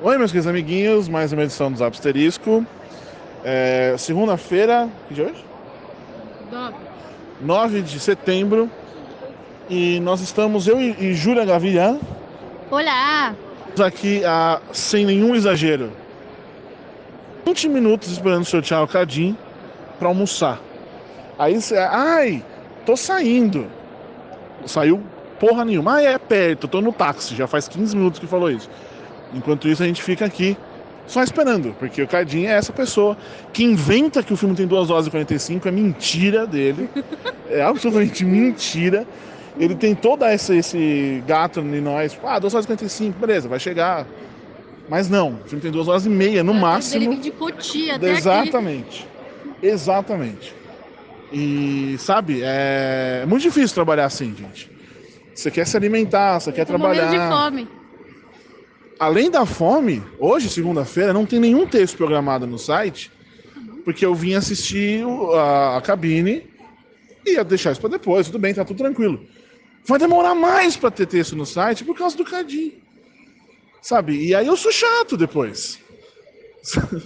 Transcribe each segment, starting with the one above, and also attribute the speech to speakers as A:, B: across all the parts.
A: Oi, meus queridos amiguinhos, mais uma edição do Zapsterisco. É, Segunda-feira, que dia é hoje?
B: 9.
A: 9 de setembro. E nós estamos, eu e, e Júlia Gavilhan,
B: Olá!
A: aqui a, sem nenhum exagero, 20 minutos esperando o seu tchau Cadim para almoçar. Aí você, ai, tô saindo. Saiu porra nenhuma. Ah, é perto, tô no táxi, já faz 15 minutos que falou isso. Enquanto isso, a gente fica aqui só esperando, porque o Cadim é essa pessoa que inventa que o filme tem 2 horas e 45, é mentira dele. É absolutamente mentira. Ele tem todo esse, esse gato em nós, ah, 2 horas e 45, beleza, vai chegar. Mas não, o filme tem 2 horas e meia no
B: Ele
A: máximo.
B: vem de Cotia até aqui.
A: Exatamente. Exatamente. E, sabe, é muito difícil trabalhar assim, gente. Você quer se alimentar, você quer
B: morrendo de
A: trabalhar.
B: fome.
A: Além da fome, hoje, segunda-feira, não tem nenhum texto programado no site, porque eu vim assistir a, a cabine e ia deixar isso para depois. Tudo bem, tá tudo tranquilo. Vai demorar mais para ter texto no site por causa do Cadim. Sabe? E aí eu sou chato depois.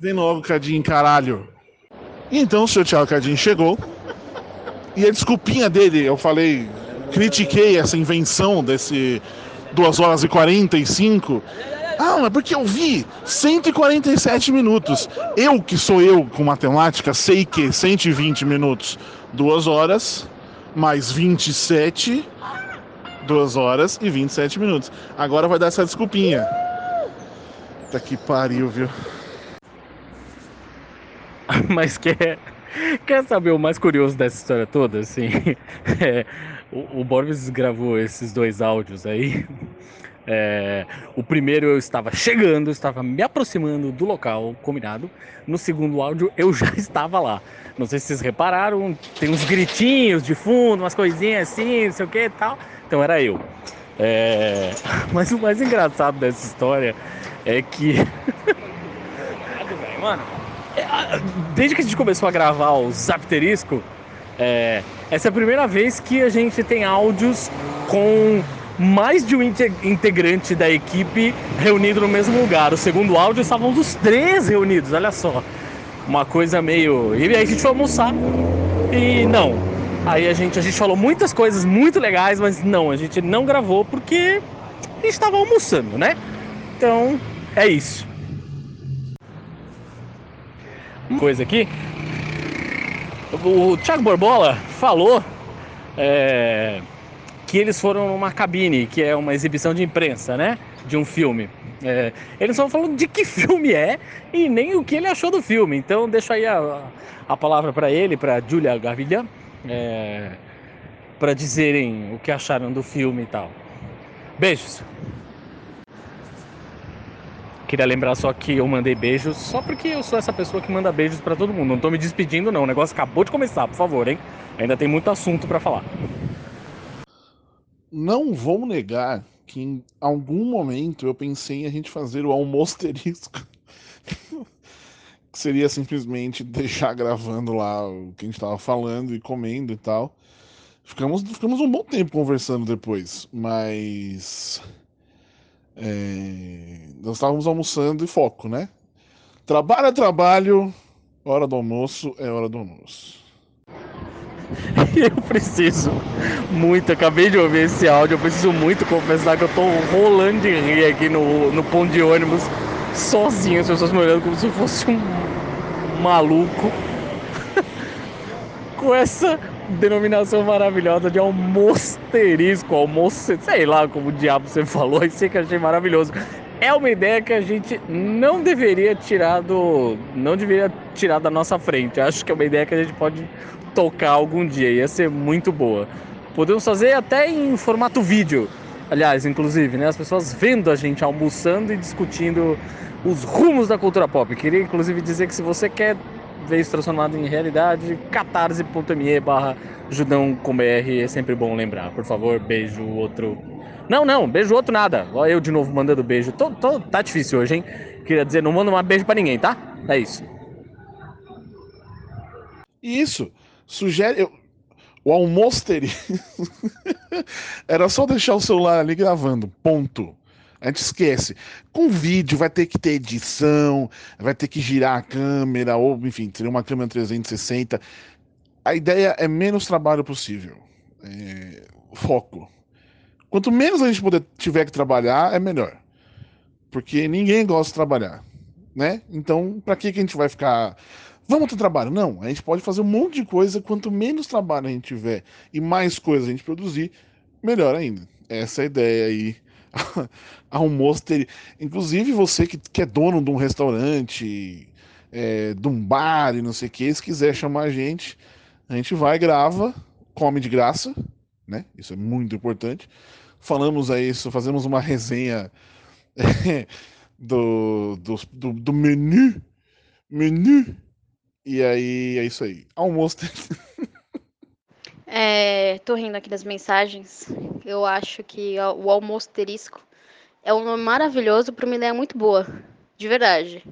A: Vem logo, Cadim, caralho. Então o seu Tchau Cadim chegou. E a desculpinha dele, eu falei, critiquei essa invenção desse 2 horas e 45. Ah, mas porque eu vi 147 minutos. Eu que sou eu com matemática, sei que 120 minutos, 2 horas mais 27, 2 horas e 27 minutos. Agora vai dar essa desculpinha. Tá que pariu, viu?
C: Mas quer, quer saber o mais curioso dessa história toda? Assim, é, o, o Borbs gravou esses dois áudios aí. É, o primeiro eu estava chegando, eu estava me aproximando do local combinado. No segundo áudio eu já estava lá. Não sei se vocês repararam, tem uns gritinhos de fundo, umas coisinhas assim, não sei o que e tal. Então era eu. É, mas o mais engraçado dessa história é que. Mano, é, desde que a gente começou a gravar o Zapterisco, é, essa é a primeira vez que a gente tem áudios com mais de um inte- integrante da equipe reunido no mesmo lugar. O segundo áudio estavam os três reunidos, olha só. Uma coisa meio. E aí a gente foi almoçar. E não. Aí a gente, a gente falou muitas coisas muito legais, mas não, a gente não gravou porque a gente estava almoçando, né? Então, é isso. Coisa aqui. O Thiago Borbola falou é, que eles foram numa cabine, que é uma exibição de imprensa, né? De um filme. É, eles não falando de que filme é e nem o que ele achou do filme. Então, deixa aí a, a palavra para ele, para Julia Gavilha, é, para dizerem o que acharam do filme e tal. Beijos. Queria lembrar só que eu mandei beijos só porque eu sou essa pessoa que manda beijos pra todo mundo. Não tô me despedindo não, o negócio acabou de começar, por favor, hein? Ainda tem muito assunto pra falar.
A: Não vou negar que em algum momento eu pensei em a gente fazer o almosterisco. que seria simplesmente deixar gravando lá o que a gente tava falando e comendo e tal. Ficamos, ficamos um bom tempo conversando depois, mas. É, nós estávamos almoçando e foco, né? Trabalho é trabalho, hora do almoço é hora do almoço.
C: Eu preciso muito, acabei de ouvir esse áudio, eu preciso muito confessar que eu tô rolando de rir aqui no, no ponto de ônibus, sozinho, as pessoas me olhando como se fosse um maluco. Com essa denominação maravilhosa de almosterisco, almoço, sei lá como o diabo você falou, isso que eu achei maravilhoso. É uma ideia que a gente não deveria tirar do. não deveria tirar da nossa frente. Acho que é uma ideia que a gente pode tocar algum dia, ia ser muito boa. Podemos fazer até em formato vídeo. Aliás, inclusive, né? As pessoas vendo a gente almoçando e discutindo os rumos da cultura pop. Queria inclusive dizer que se você quer isso transformado em realidade, catarse.me barra judão com BR é sempre bom lembrar. Por favor, beijo outro. Não, não, beijo outro nada. Olha eu de novo mandando beijo. Tô, tô- tá difícil hoje, hein? Queria dizer, não mando mais beijo pra ninguém, tá? É isso.
A: Isso. Sugere. eu- O almosterisco. Era só deixar o celular ali gravando. Ponto. A gente esquece. Com vídeo vai ter que ter edição, vai ter que girar a câmera, ou enfim, ter uma câmera 360. A ideia é menos trabalho possível. É... Foco. Quanto menos a gente puder, tiver que trabalhar, é melhor. Porque ninguém gosta de trabalhar. Né? Então, para que, que a gente vai ficar. Vamos ter trabalho? Não, a gente pode fazer um monte de coisa. Quanto menos trabalho a gente tiver e mais coisas a gente produzir, melhor ainda. Essa é a ideia aí almoço ter. Inclusive você que, que é dono de um restaurante, é, de um bar e não sei o que, se quiser chamar a gente, a gente vai, grava, come de graça, né? Isso é muito importante. Falamos aí isso, fazemos uma resenha é, do, do, do, do, menu. Menu. E aí é isso aí. Almoço.
B: É, tô rindo aqui das mensagens. Eu acho que o almoço terisco é um nome maravilhoso para uma ideia muito boa. De verdade.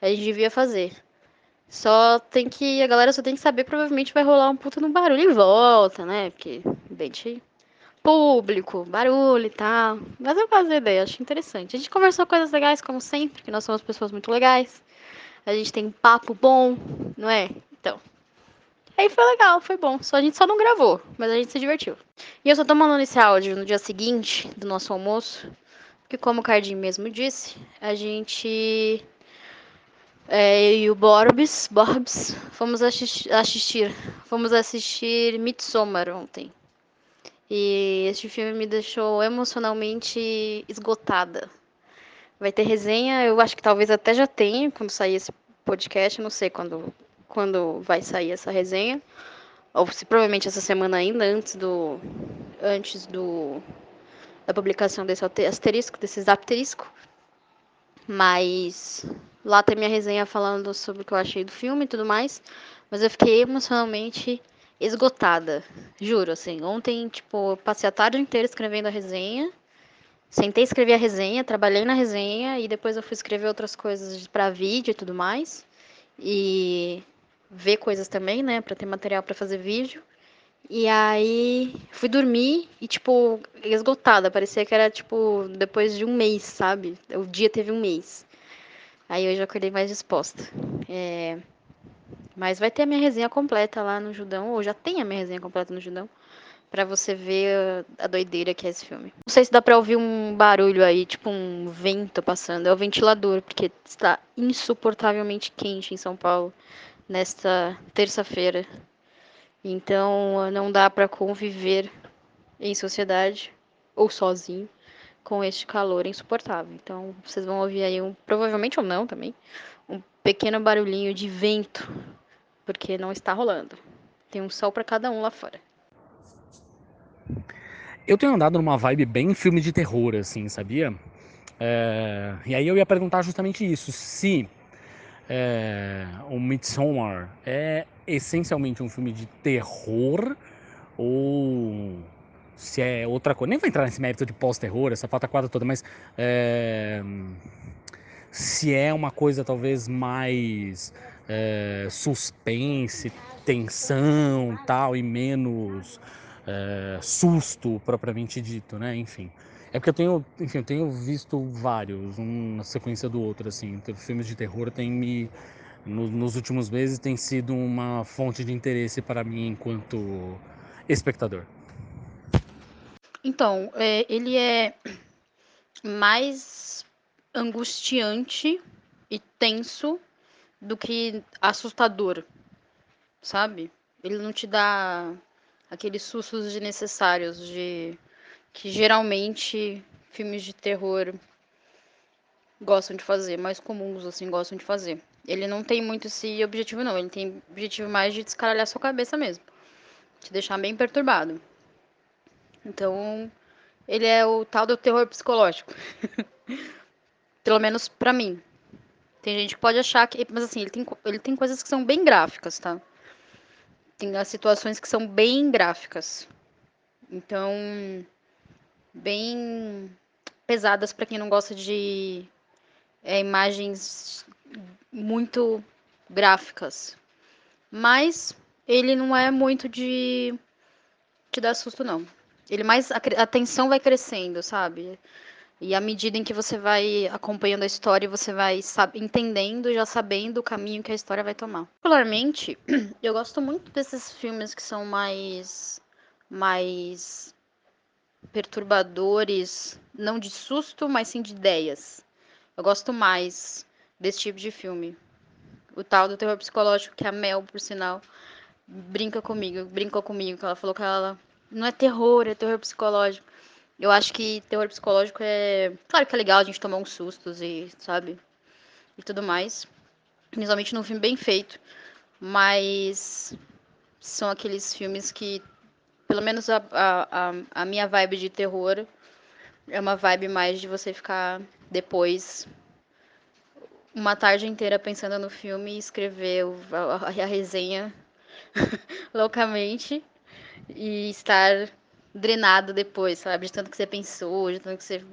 B: A gente devia fazer. Só tem que. A galera só tem que saber, provavelmente vai rolar um puta no barulho em volta, né? Porque, ambiente público, barulho e tal. Mas eu faço ideia, acho interessante. A gente conversou coisas legais, como sempre, que nós somos pessoas muito legais. A gente tem papo bom, não é? Então, Aí foi legal, foi bom. Só a gente só não gravou, mas a gente se divertiu. E eu só tô mandando esse áudio no dia seguinte do nosso almoço, porque como o Cardim mesmo disse, a gente é, eu e o Borbs, Borbs, fomos assistir, assistir, fomos assistir Midsommar ontem. E este filme me deixou emocionalmente esgotada. Vai ter resenha, eu acho que talvez até já tenha quando sair esse podcast, não sei quando quando vai sair essa resenha, ou se provavelmente essa semana ainda antes do antes do da publicação desse asterisco, desse asterisco. Mas lá tem minha resenha falando sobre o que eu achei do filme e tudo mais, mas eu fiquei emocionalmente esgotada, juro, assim. Ontem, tipo, passei a tarde inteira escrevendo a resenha. Sentei escrever a resenha, trabalhei na resenha e depois eu fui escrever outras coisas para vídeo e tudo mais. E ver coisas também, né, para ter material para fazer vídeo. E aí fui dormir e tipo esgotada, parecia que era tipo depois de um mês, sabe? O dia teve um mês. Aí hoje eu acordei mais disposta. É... Mas vai ter a minha resenha completa lá no Judão, ou já tem a minha resenha completa no Judão, para você ver a doideira que é esse filme. Não sei se dá para ouvir um barulho aí, tipo um vento passando, é o ventilador, porque está insuportavelmente quente em São Paulo nesta terça-feira. Então não dá para conviver em sociedade ou sozinho com este calor insuportável. Então vocês vão ouvir aí um, provavelmente ou não também, um pequeno barulhinho de vento, porque não está rolando. Tem um sol para cada um lá fora.
C: Eu tenho andado numa vibe bem filme de terror, assim, sabia? É... E aí eu ia perguntar justamente isso. Se é, o Midsommar é essencialmente um filme de terror ou se é outra coisa. Nem vou entrar nesse mérito de pós-terror, essa falta quadra toda, mas é, se é uma coisa talvez mais é, suspense, tensão, tal e menos é, susto propriamente dito, né? Enfim. É porque eu tenho, enfim, eu tenho visto vários, um na sequência do outro, assim. Filmes de terror têm me, no, nos últimos meses, tem sido uma fonte de interesse para mim enquanto espectador.
B: Então, é, ele é mais angustiante e tenso do que assustador, sabe? Ele não te dá aqueles sustos desnecessários de que geralmente filmes de terror gostam de fazer, mais comuns assim gostam de fazer. Ele não tem muito esse objetivo não, ele tem objetivo mais de descaralhar sua cabeça mesmo, te deixar bem perturbado. Então, ele é o tal do terror psicológico. Pelo menos pra mim. Tem gente que pode achar que. Mas assim, ele tem, ele tem coisas que são bem gráficas, tá? Tem as situações que são bem gráficas. Então, bem pesadas para quem não gosta de é, imagens muito gráficas. Mas ele não é muito de te dar susto, não. Ele mais. A, tensão vai crescendo, sabe? E à medida em que você vai acompanhando a história, você vai entendendo, já sabendo o caminho que a história vai tomar. Particularmente, eu gosto muito desses filmes que são mais mais perturbadores, não de susto, mas sim de ideias. Eu gosto mais desse tipo de filme. O tal do terror psicológico que a Mel, por sinal, brinca comigo, brincou comigo, que ela falou que ela não é terror, é terror psicológico. Eu acho que terror psicológico é. Claro que é legal a gente tomar uns sustos e, sabe? E tudo mais. Principalmente num filme bem feito. Mas são aqueles filmes que, pelo menos a, a, a, minha vibe de terror, é uma vibe mais de você ficar depois uma tarde inteira pensando no filme e escrever a, a resenha loucamente e estar drenado depois, sabe? De tanto que você pensou, de tanto que você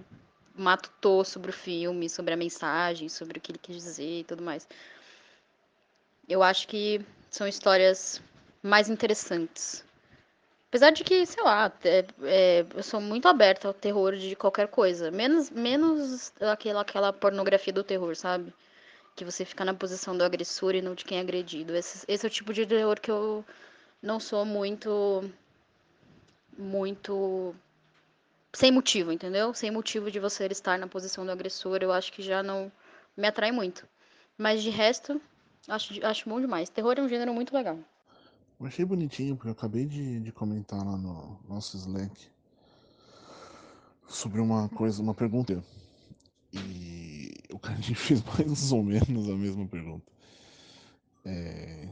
B: matutou sobre o filme, sobre a mensagem, sobre o que ele quis dizer e tudo mais. Eu acho que são histórias mais interessantes. Apesar de que, sei lá, é, é, eu sou muito aberta ao terror de qualquer coisa. Menos, menos aquela, aquela pornografia do terror, sabe? Que você fica na posição do agressor e não de quem é agredido. Esse, esse é o tipo de terror que eu não sou muito muito sem motivo, entendeu? Sem motivo de você estar na posição do agressor, eu acho que já não me atrai muito. Mas de resto, acho, acho bom demais. Terror é um gênero muito legal.
A: Eu achei bonitinho, porque eu acabei de, de comentar lá no nosso Slack sobre uma coisa, uma pergunta. E o Cardinho fez mais ou menos a mesma pergunta. É,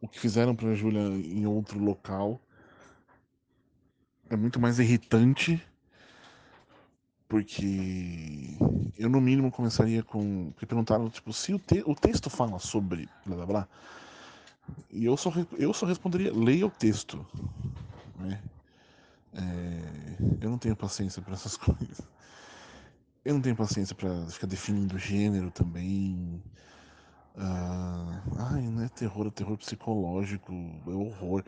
A: o que fizeram pra Júlia em outro local é muito mais irritante, porque eu no mínimo começaria com. Porque perguntaram, tipo, se o, te, o texto fala sobre blá blá blá. E eu só, eu só responderia, leia o texto. Né? É, eu não tenho paciência para essas coisas. Eu não tenho paciência para ficar definindo gênero também. Ah, ai, não é terror, é terror psicológico, é horror.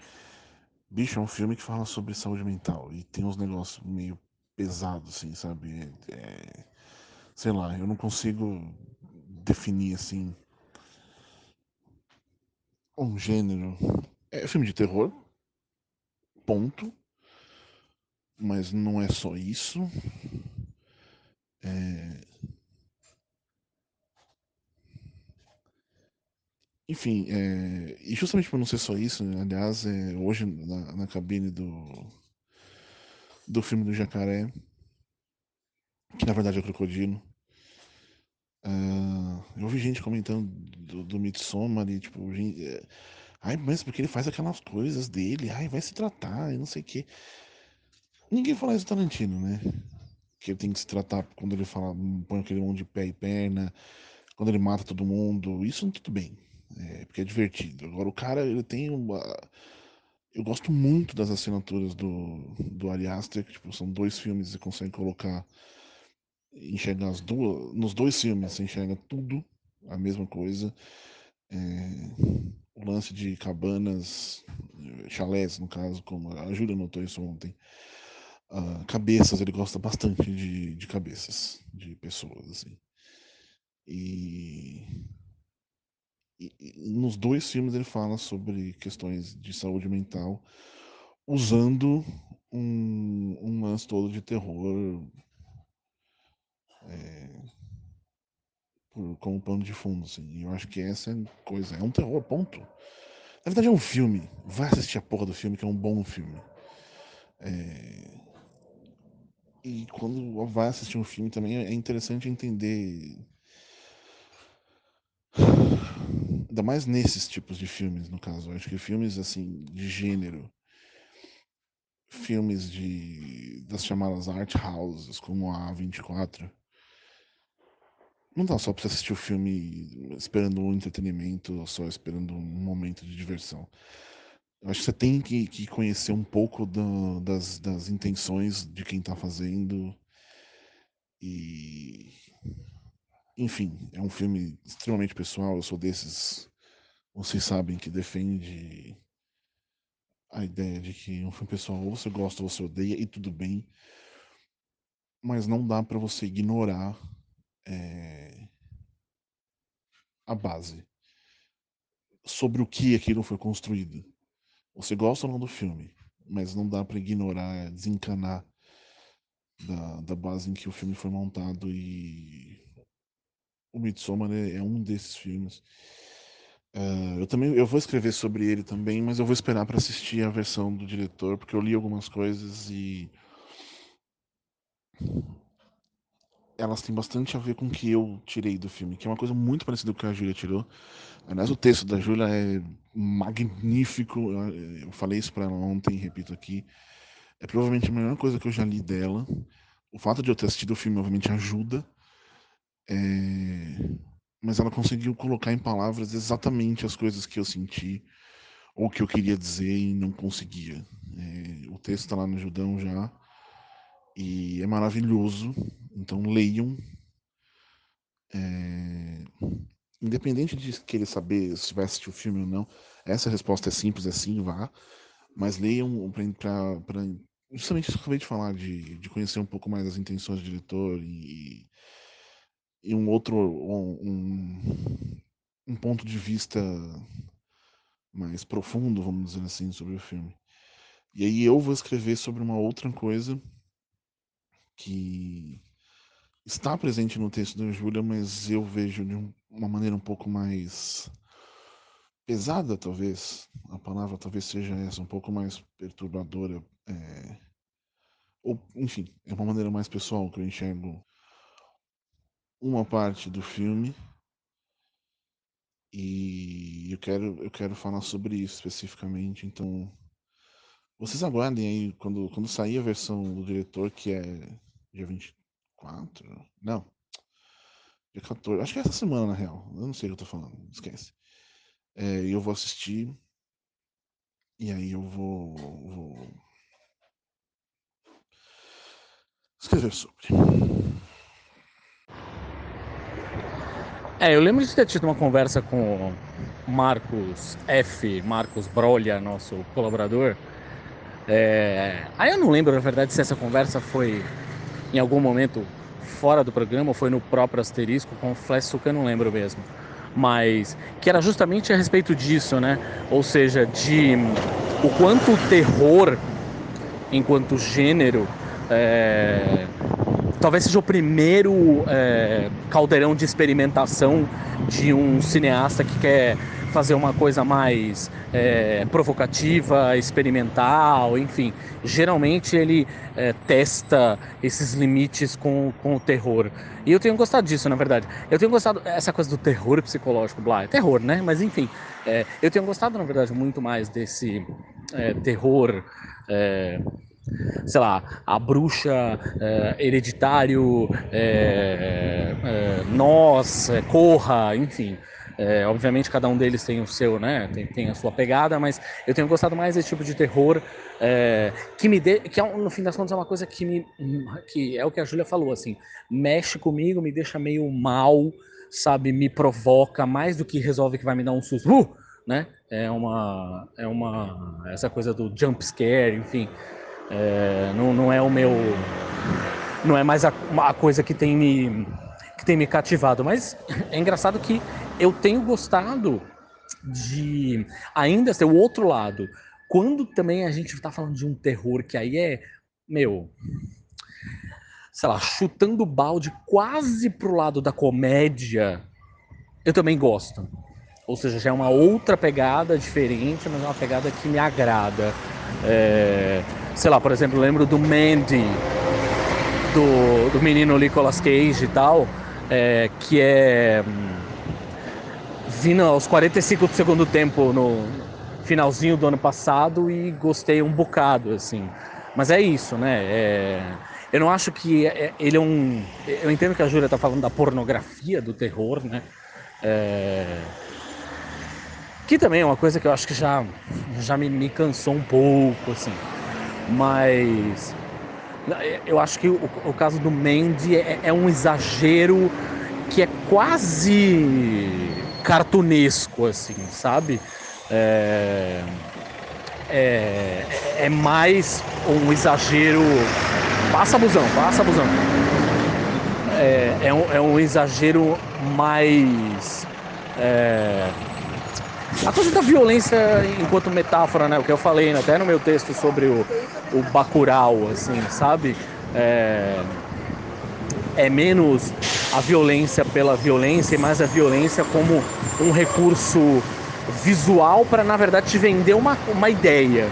A: Bicho, é um filme que fala sobre saúde mental e tem uns negócios meio pesados, assim, sabe? É, é, sei lá, eu não consigo definir, assim, um gênero. É filme de terror, ponto. Mas não é só isso. É... Enfim, é, e justamente por não ser só isso, né, aliás, é, hoje na, na, cabine do, do filme do Jacaré, que na verdade é o Crocodilo, uh, eu ouvi gente comentando do, do Midsommar e tipo, gente, é, ai, mas porque ele faz aquelas coisas dele, ai, vai se tratar e não sei o que. Ninguém fala isso do Tarantino, né? Que ele tem que se tratar quando ele fala, põe aquele monte de pé e perna, quando ele mata todo mundo, isso tudo bem é, porque é divertido. Agora o cara, ele tem uma. Eu gosto muito das assinaturas do, do Ari que tipo, são dois filmes e consegue colocar. Enxergar as duas. Nos dois filmes você enxerga tudo, a mesma coisa. É, o lance de cabanas, chalés, no caso, como a Júlia notou isso ontem. Uh, cabeças, ele gosta bastante de, de cabeças, de pessoas, assim. E e, nos dois filmes ele fala sobre questões de saúde mental, usando um, um lance todo de terror é, por, como pano de fundo. Assim. Eu acho que essa é coisa. É um terror, ponto. Na verdade é um filme. Vai assistir a porra do filme, que é um bom filme. É... E quando vai assistir um filme também é interessante entender Ainda mais nesses tipos de filmes, no caso. Eu acho que filmes assim, de gênero, filmes de das chamadas art houses, como a 24, não dá só pra você assistir o filme esperando um entretenimento ou só esperando um momento de diversão. Eu acho que você tem que, que conhecer um pouco do, das, das intenções de quem tá fazendo. E enfim, é um filme extremamente pessoal. Eu sou desses, vocês sabem, que defende a ideia de que um filme pessoal ou você gosta ou você odeia, e tudo bem. mas não dá para você ignorar é, a base sobre o que aquilo foi construído. Você gosta ou não do filme, mas não dá para ignorar, desencanar da, da base em que o filme foi montado e o Midsommar é, é um desses filmes. Uh, eu também eu vou escrever sobre ele também, mas eu vou esperar para assistir a versão do diretor, porque eu li algumas coisas e elas têm bastante a ver com o que eu tirei do filme, que é uma coisa muito parecida com o que a Júlia tirou. Aliás, o texto da Júlia é magnífico. Eu falei isso para ela ontem, repito aqui. É provavelmente a melhor coisa que eu já li dela. O fato de eu ter assistido o filme, obviamente, ajuda. É... Mas ela conseguiu colocar em palavras exatamente as coisas que eu senti ou que eu queria dizer e não conseguia. É... O texto está lá no Judão já. E é maravilhoso. Então leiam. É... Independente de querer saber se vai assistir o filme ou não, essa resposta é simples, é sim, vá. Mas leiam para justamente isso que eu acabei de falar, de, de conhecer um pouco mais as intenções do diretor e, e um outro um, um ponto de vista mais profundo, vamos dizer assim, sobre o filme. E aí eu vou escrever sobre uma outra coisa que está presente no texto da Júlia, mas eu vejo de uma maneira um pouco mais pesada, talvez. A palavra talvez seja essa, um pouco mais perturbadora. É... Ou, enfim, é uma maneira mais pessoal que eu enxergo uma parte do filme. E eu quero, eu quero falar sobre isso especificamente, então vocês aguardem aí quando, quando sair a versão do diretor, que é dia 24? Não. Dia 14. Acho que é essa semana, na real. Eu não sei o que eu tô falando, esquece. É, eu vou assistir. E aí eu vou, vou escrever sobre.
C: É, eu lembro de ter tido uma conversa com Marcos F, Marcos Brolha, nosso colaborador. É... Aí eu não lembro, na verdade, se essa conversa foi em algum momento fora do programa ou foi no próprio asterisco, confesso que eu não lembro mesmo. Mas que era justamente a respeito disso, né? Ou seja, de o quanto o terror, enquanto gênero, é, talvez seja o primeiro é, caldeirão de experimentação de um cineasta que quer fazer uma coisa mais é, provocativa, experimental, enfim. Geralmente ele é, testa esses limites com, com o terror. E eu tenho gostado disso, na verdade. Eu tenho gostado, essa coisa do terror psicológico, blá, é terror, né? Mas enfim, é, eu tenho gostado, na verdade, muito mais desse é, terror é, sei lá, a bruxa, é, hereditário, é, é, nós, é, corra, enfim. É, obviamente cada um deles tem o seu, né? Tem, tem, a sua pegada, mas eu tenho gostado mais desse tipo de terror é, que me dê, que é, no fim das contas é uma coisa que me, que é o que a Júlia falou, assim, mexe comigo, me deixa meio mal, sabe? Me provoca mais do que resolve que vai me dar um susto, uh! né? É uma, é uma, essa coisa do jump scare, enfim. É, não, não é o meu. Não é mais a, a coisa que tem me que tem me cativado, mas é engraçado que eu tenho gostado de ainda ser o outro lado. Quando também a gente está falando de um terror que aí é, meu, sei lá, chutando balde quase pro lado da comédia, eu também gosto. Ou seja, já é uma outra pegada diferente, mas é uma pegada que me agrada. É, sei lá, por exemplo, lembro do Mandy, do, do menino Nicolas Cage e tal, é, que é hum, vindo aos 45 do segundo tempo no finalzinho do ano passado e gostei um bocado, assim. Mas é isso, né? É, eu não acho que é, ele é um. Eu entendo que a Júlia está falando da pornografia do terror, né? É, que também é uma coisa que eu acho que já, já me, me cansou um pouco, assim. Mas eu acho que o, o caso do Mandy é, é, um exagero que é quase cartunesco, assim, sabe? É, é, é mais um exagero passa busão, passa busão. É, é, um, é um exagero mais. É, a coisa da violência enquanto metáfora, né? O que eu falei até no meu texto sobre o, o Bacurau, assim, sabe? É, é menos a violência pela violência e mais a violência como um recurso visual para, na verdade, te vender uma, uma ideia.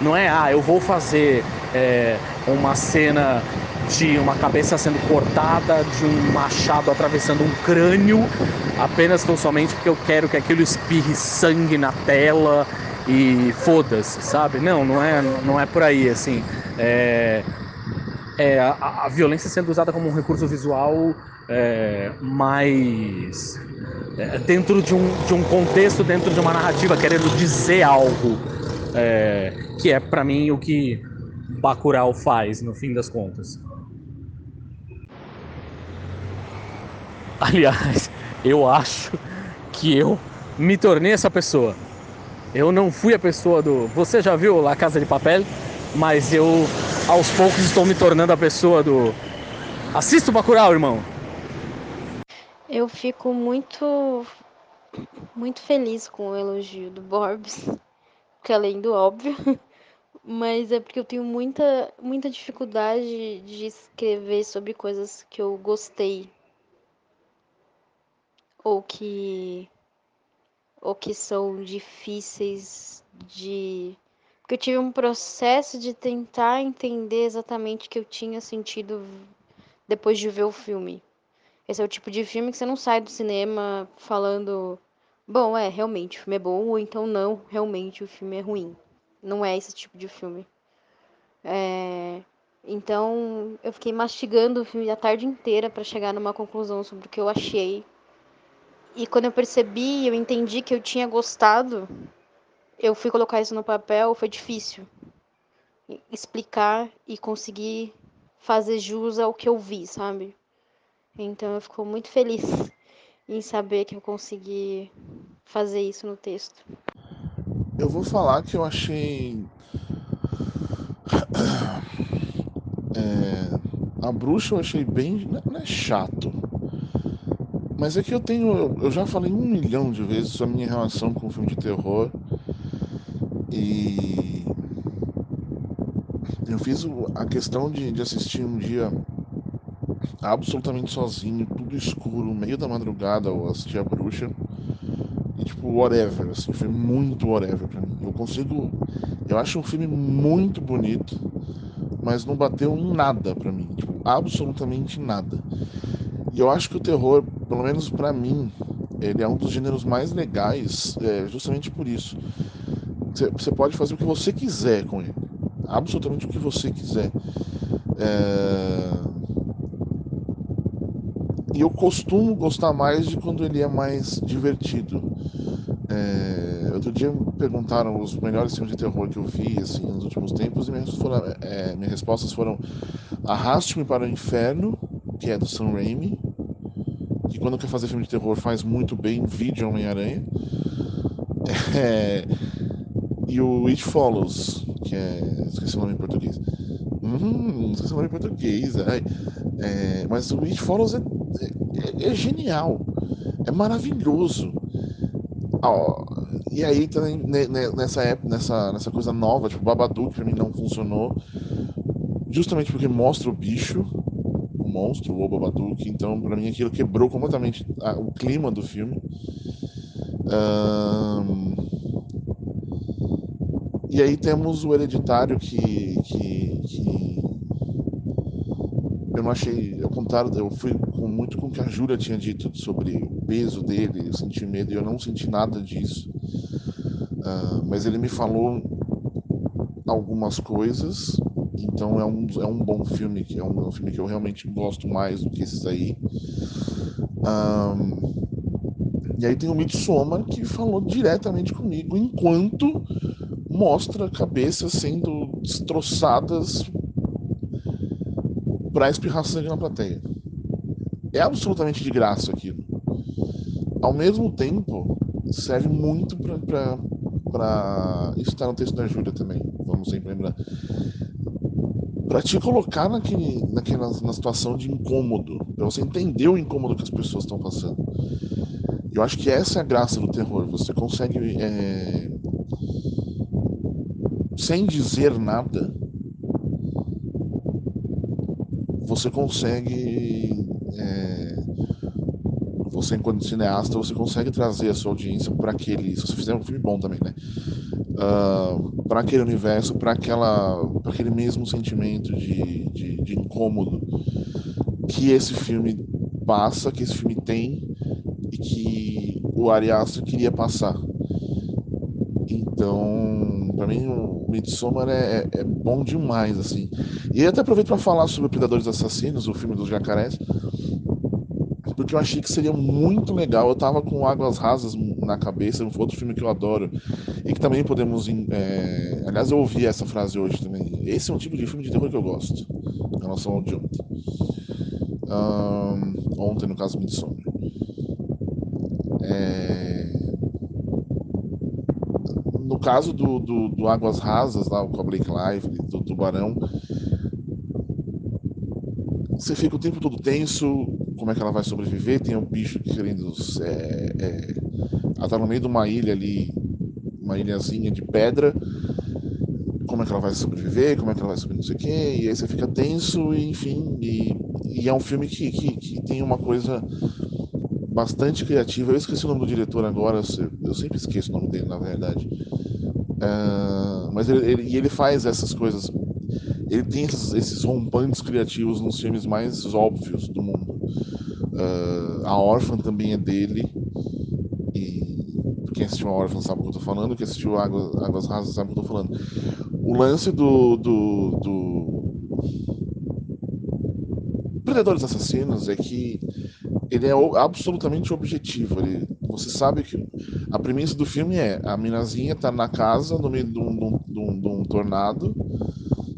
C: Não é, ah, eu vou fazer é, uma cena de uma cabeça sendo cortada, de um machado atravessando um crânio, apenas tão somente porque eu quero que aquilo espirre sangue na tela e foda-se, sabe? Não, não é, não é por aí, assim. É, é a, a, violência sendo usada como um recurso visual é, mais é, dentro de um, de um contexto, dentro de uma narrativa, querendo dizer algo, é, que é para mim o que Bacurau faz, no fim das contas. Aliás, eu acho que eu me tornei essa pessoa. Eu não fui a pessoa do. Você já viu La Casa de Papel? Mas eu, aos poucos, estou me tornando a pessoa do. Assista o Bacurau, irmão!
B: Eu fico muito. Muito feliz com o elogio do Borbs, que além do óbvio, mas é porque eu tenho muita, muita dificuldade de escrever sobre coisas que eu gostei ou que ou que são difíceis de porque eu tive um processo de tentar entender exatamente o que eu tinha sentido depois de ver o filme. Esse é o tipo de filme que você não sai do cinema falando, bom, é, realmente o filme é bom, ou então não, realmente o filme é ruim. Não é esse tipo de filme. É... Então, eu fiquei mastigando o filme a tarde inteira para chegar numa conclusão sobre o que eu achei e quando eu percebi, eu entendi que eu tinha gostado, eu fui colocar isso no papel, foi difícil explicar e conseguir fazer jus ao que eu vi, sabe? Então eu fico muito feliz em saber que eu consegui fazer isso no texto.
A: Eu vou falar que eu achei é, a bruxa eu achei bem não é chato mas é que eu tenho. Eu já falei um milhão de vezes a minha relação com o filme de terror. E. Eu fiz a questão de, de assistir um dia absolutamente sozinho, tudo escuro, meio da madrugada, ou assistir a bruxa. E tipo, whatever, assim, foi muito whatever pra mim. Eu consigo. Eu acho um filme muito bonito, mas não bateu em nada pra mim. Tipo, absolutamente nada. E eu acho que o terror, pelo menos para mim, ele é um dos gêneros mais legais, é, justamente por isso. Você pode fazer o que você quiser com ele, absolutamente o que você quiser. É... E eu costumo gostar mais de quando ele é mais divertido. É... Outro dia me perguntaram os melhores filmes de terror que eu vi assim, nos últimos tempos e minhas, foram, é, minhas respostas foram Arraste-me para o Inferno, que é do Sam Raimi, que quando quer fazer filme de terror faz muito bem, vídeo Homem-Aranha. É, e o It Follows, que é. Esqueci o nome em português. Hum, esqueci o nome em português. É, mas o It Follows é, é, é genial. É maravilhoso. E aí também nessa época, nessa, nessa coisa nova, tipo, Babadook pra mim não funcionou. Justamente porque mostra o bicho monstro, o Babadook. Então, para mim, aquilo quebrou completamente a, o clima do filme. Um... E aí temos o Hereditário que, que, que, eu não achei, ao contrário, eu fui com, muito com o que a Júlia tinha dito sobre o peso dele, eu senti medo e eu não senti nada disso. Uh, mas ele me falou algumas coisas então é um, é um bom filme, é um, é um filme que eu realmente gosto mais do que esses aí. Um, e aí tem o Midsommar que falou diretamente comigo enquanto mostra cabeças sendo destroçadas para espirrar sangue na plateia. É absolutamente de graça aquilo. Ao mesmo tempo, serve muito para. Está no texto da Júlia também, vamos sempre lembrar para te colocar naquele, naquela na situação de incômodo, para você entender o incômodo que as pessoas estão passando. Eu acho que essa é a graça do terror. Você consegue, é, sem dizer nada, você consegue é, você enquanto cineasta você consegue trazer a sua audiência para aquele se você fizer um filme bom também né uh, ah, para aquele universo para aquele mesmo sentimento de, de, de, incômodo que esse filme passa que esse filme tem e que o Ari Aster queria passar então para mim o Midsommar é, é, é, bom demais assim e até aproveito para falar sobre Predadores Assassinos o filme dos jacarés porque eu achei que seria muito legal. Eu tava com Águas Rasas na cabeça, um outro filme que eu adoro, e que também podemos. É... Aliás, eu ouvi essa frase hoje também. Esse é um tipo de filme de terror que eu gosto, em relação ao de ontem. Um... Ontem, no caso, Midsommar. É... No caso do, do, do, Águas Rasas, lá, com a Blake Live, do Tubarão, você fica o tempo todo tenso, como é que ela vai sobreviver. Tem um bicho querendo. É, é, ela tá no meio de uma ilha ali, uma ilhazinha de pedra. Como é que ela vai sobreviver? Como é que ela vai subir, não sei o quê. E aí você fica tenso, e, enfim. E, e é um filme que, que, que, tem uma coisa bastante criativa. Eu esqueci o nome do diretor agora, eu sempre esqueço o nome dele, na verdade. Uh, mas ele, ele, ele faz essas coisas ele tem esses, esses rompantes criativos nos filmes mais óbvios do mundo. Uh, a Órfã também é dele. Assistiu a Órfã sabe o que eu tô falando, quem assistiu Águas, Águas Rasas sabe o que eu tô falando. O lance do, do, do Predadores Assassinos é que ele é absolutamente objetivo. Ele, você sabe que a premissa do filme é a minazinha tá na casa no meio de um, de um, de um tornado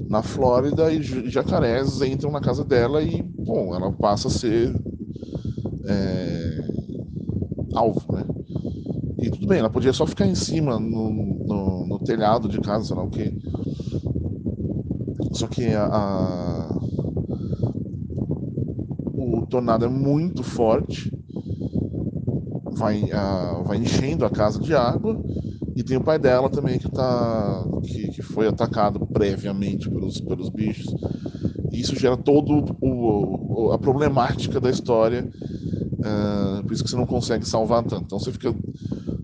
A: na Flórida e jacarés entram na casa dela e, bom, ela passa a ser é, alvo, né? E tudo bem, ela podia só ficar em cima no, no, no telhado de casa, sei lá o quê. Só que a, a, o tornado é muito forte, vai, a, vai enchendo a casa de água e tem o pai dela também que tá. que, que foi atacado previamente pelos, pelos bichos. E isso gera todo o, o a problemática da história. Uh, por isso que você não consegue salvar tanto. Então você fica,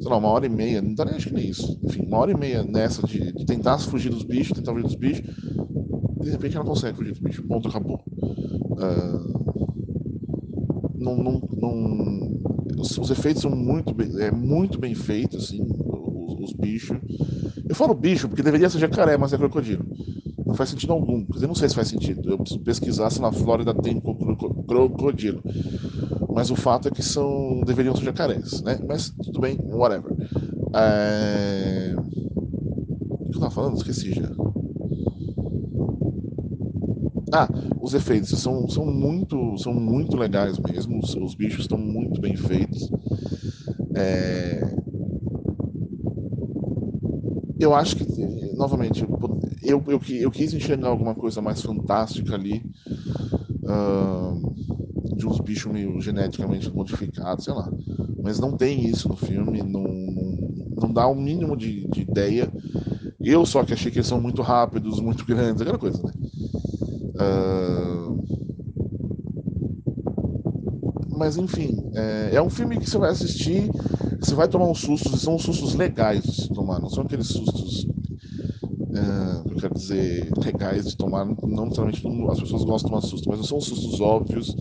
A: sei lá, uma hora e meia, não tá nem acho que nem isso. Enfim, uma hora e meia nessa de, de tentar fugir dos bichos, tentar fugir dos bichos. De repente ela consegue fugir dos bichos. Ponto, acabou. Uh, não, não, não, os, os, efeitos são muito bem, é muito bem feitos, assim os bichos. Eu falo bicho porque deveria ser jacaré, mas é crocodilo. Não faz sentido algum. Quer dizer, não sei se faz sentido. Eu preciso pesquisar se na Flórida tem crocodilo. Mas o fato é que são deveriam ser jacarés, né? Mas tudo bem, whatever. É... O que eu tava falando? Esqueci já. Ah, os efeitos são, são, muito, são muito legais mesmo. Os, os bichos estão muito bem feitos. É, eu acho que, novamente, eu, eu, eu quis enxergar alguma coisa mais fantástica ali, de uns bichos meio geneticamente modificados, sei lá. Mas não tem isso no filme, não, não, dá o um mínimo de, de, ideia. Eu só que achei que eles são muito rápidos, muito grandes, aquela coisa, né? Uh, mas enfim, é, é um filme que você vai assistir você vai tomar uns sustos, e são uns sustos legais de tomar, não são aqueles sustos, é, eu quero dizer, legais de tomar, não necessariamente as pessoas gostam de tomar susto, mas não são sustos óbvios,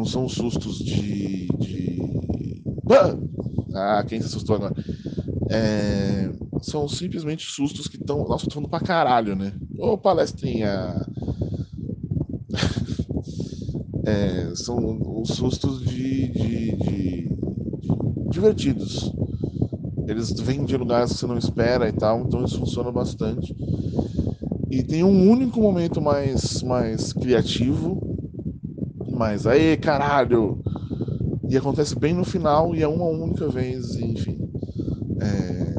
A: não são sustos de. de... Ah, quem se assustou agora? É, são simplesmente sustos que estão. Nossa, eu tô falando pra caralho, né? Ô palestrinha! é, são os sustos de, de, de divertidos. Eles vêm de lugares que você não espera e tal, então isso funciona bastante. E tem um único momento mais, mais criativo, mas aí, caralho! E acontece bem no final e é uma única vez, enfim. É,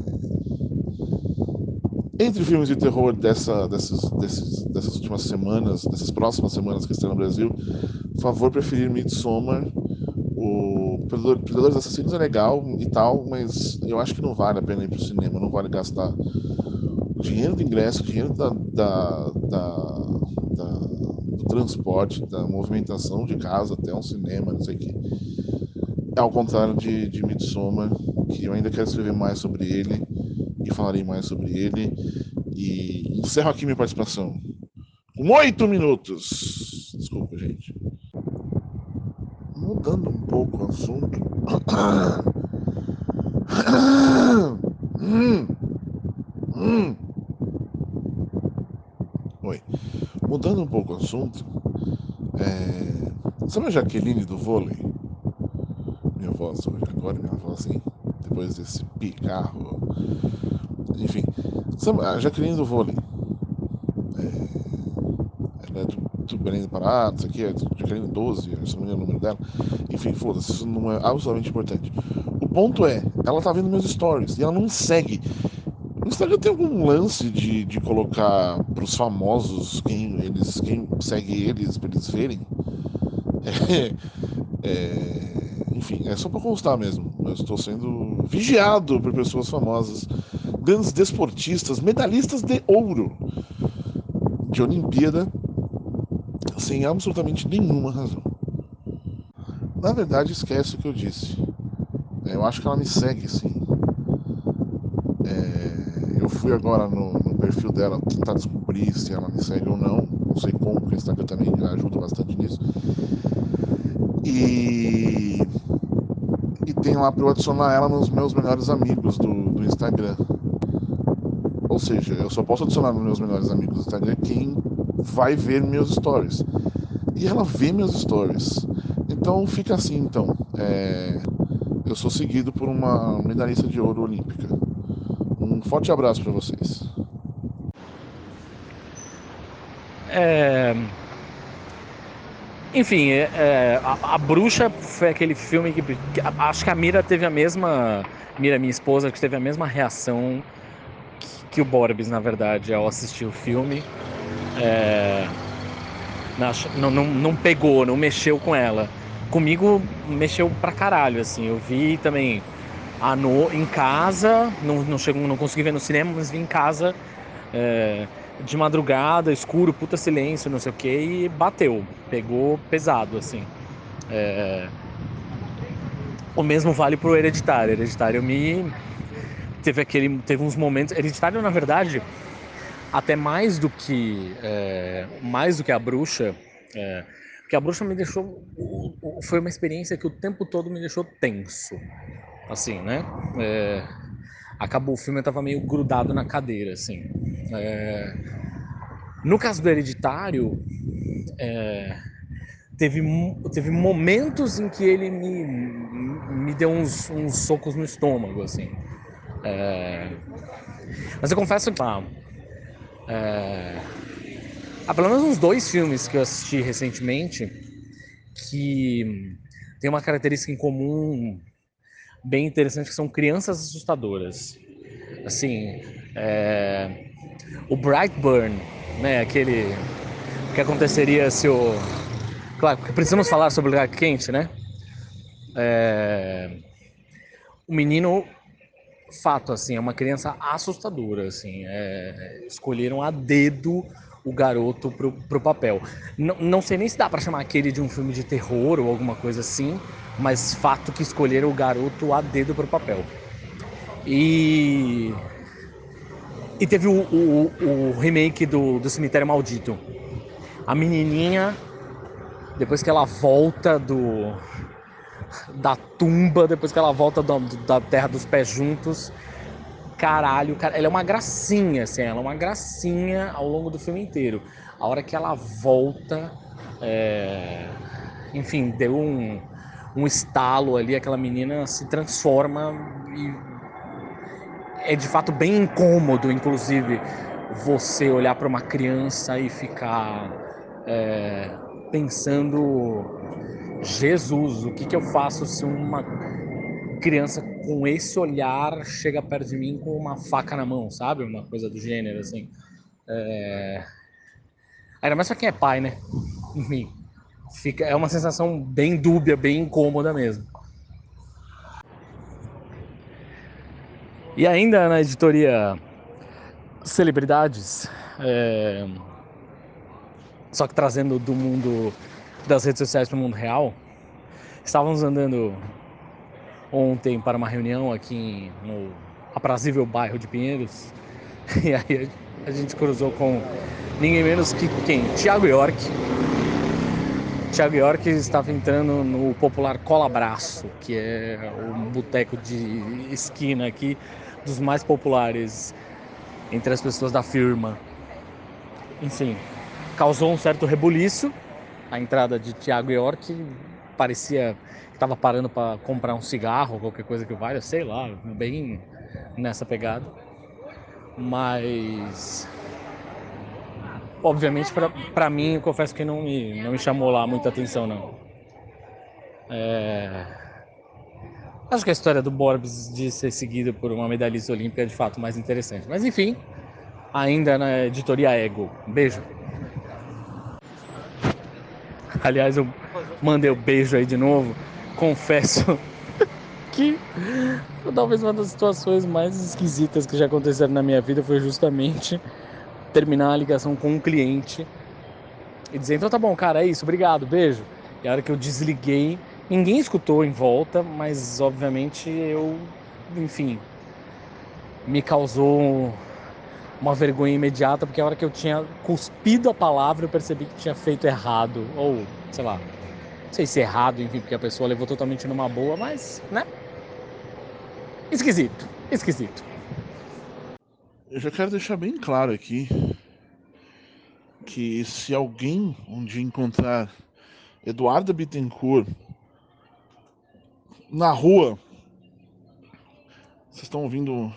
A: Entre filmes de terror dessa, dessas, desses, dessas últimas semanas, dessas próximas semanas que estão no Brasil, favor preferir Midsommar. O Predadores Assassinos é legal e tal, mas eu acho que não vale a pena ir pro cinema, não vale gastar dinheiro do ingresso, dinheiro da, da, da, transporte, da movimentação de casa até um cinema, não sei o que. Ao contrário de, de Midsommar, que eu ainda quero escrever mais sobre ele e falarei mais sobre ele. E encerro aqui minha participação com oito minutos. Desculpa, gente. Mudando um pouco o assunto. hum. Hum. Oi. Mudando um pouco o assunto. É... Sabe a Jaqueline do vôlei? Minha voz hoje, agora minha voz assim, depois desse picarro enfim, a Jaqueline do vôlei. É, ela é do, do Belém do Pará, isso aqui é Jaqueline 12, se não me o número dela. Enfim, foda-se, isso não é absolutamente importante. O ponto é, ela tá vendo meus stories e ela não segue. Instagram tem algum lance de, de colocar pros famosos quem eles quem segue eles para eles verem. É, é, enfim, é só para constar mesmo. Eu estou sendo vigiado por pessoas famosas grandes desportistas, medalhistas de ouro de Olimpíada, sem absolutamente nenhuma razão. Na verdade, esquece o que eu disse. É, eu acho que ela me segue, sim. Fui agora no, no, perfil dela tentar descobrir se ela me segue ou não. Não sei como, porque o Instagram também ajuda bastante nisso. E, e tem lá para eu adicionar ela nos meus melhores amigos do, do Instagram. Ou seja, eu só posso adicionar nos meus melhores amigos do Instagram quem vai ver meus stories. E ela vê meus stories. Então fica assim, então. É... Eu sou seguido por uma medalhista de ouro olímpica. Um forte abraço para vocês.
C: É... Enfim, é, é, a, a, Bruxa foi aquele filme que, que, acho que a Mira teve a mesma, Mira, minha esposa, que teve a mesma reação que o Borbs, na verdade, ao assistir o filme, é, não, não, não pegou, não mexeu com ela. Comigo mexeu pra caralho, assim. Eu vi também a no, em casa, não, não, chego, não consegui ver no cinema, mas vi em casa é, de madrugada, escuro, puta silêncio, não sei o que, e bateu. Pegou pesado, assim. É, o mesmo vale pro Hereditário. Hereditário me teve aquele teve uns momentos hereditário na verdade até mais do que é, mais do que a bruxa é, porque a bruxa me deixou foi uma experiência que o tempo todo me deixou tenso assim né? É, acabou o filme eu tava meio grudado na cadeira assim. É, no caso do hereditário é, teve, teve momentos em que ele me, me deu uns, uns socos no estômago assim. É... Mas eu confesso que ah, é... há pelo menos uns dois filmes que eu assisti recentemente que tem uma característica em comum bem interessante que são crianças assustadoras. Assim, é... o Brightburn, né? Aquele que aconteceria se o claro, precisamos falar sobre o lugar quente, né? É... O menino fato, assim, é uma criança assustadora, assim. É, escolheram a dedo o garoto pro, pro papel. N não sei nem se dá para chamar aquele de um filme de terror ou alguma coisa assim, mas fato que escolheram o garoto a dedo pro papel. E. E teve o, o, o remake do, do Cemitério Maldito. A menininha, depois que ela volta do, da tumba, depois que ela volta do, da Terra dos Pés Juntos. Caralho, cara, ela é uma gracinha, assim, ela é uma gracinha ao longo do filme inteiro. A hora que ela volta, é... enfim, deu um, um estalo ali, aquela menina se transforma e é de fato bem incômodo, inclusive, você olhar para uma criança e ficar é, pensando Jesus, o que, que eu faço se uma criança com esse olhar chega perto de mim com uma faca na mão, sabe? Uma coisa do gênero, assim. É... Ainda mais pra quem é pai, né? Enfim, fica, é uma sensação bem dúbia, bem incômoda mesmo. E ainda na editoria Celebridades, é... só que trazendo do mundo das redes sociais para o mundo real, estávamos andando ontem para uma reunião aqui no aprazível bairro de Pinheiros. E aí a gente cruzou com ninguém menos que quem? Tiago York. Tiago York estava entrando no popular Cola Braço, que é um boteco de esquina aqui dos mais populares entre as pessoas da firma. Enfim, causou um certo rebuliço a entrada de Tiago York. Parecia estava parando para comprar um cigarro, qualquer coisa que valha, sei lá, bem nessa pegada. Mas obviamente para mim, eu confesso que não me, não me chamou lá muita atenção não. É... Acho que a história do Borbs de ser seguido por uma medalhista olímpica é de fato mais interessante. Mas enfim, ainda na editoria Ego. Beijo. Aliás, eu mandei o um beijo aí de novo confesso que talvez uma das situações mais esquisitas que já aconteceram na minha vida foi justamente terminar a ligação com um cliente e dizer, então tá bom, cara, é isso, obrigado, beijo. E a hora que eu desliguei, ninguém escutou em volta, mas obviamente eu, enfim, me causou uma vergonha imediata, porque a hora que eu tinha cuspido a palavra, eu percebi que tinha feito errado, ou sei lá, não sei se errado, enfim, porque a pessoa levou totalmente numa boa, mas, né? Esquisito, esquisito.
A: Eu já quero deixar bem claro aqui que se alguém um dia encontrar Eduardo Bittencourt na rua, vocês estão ouvindo.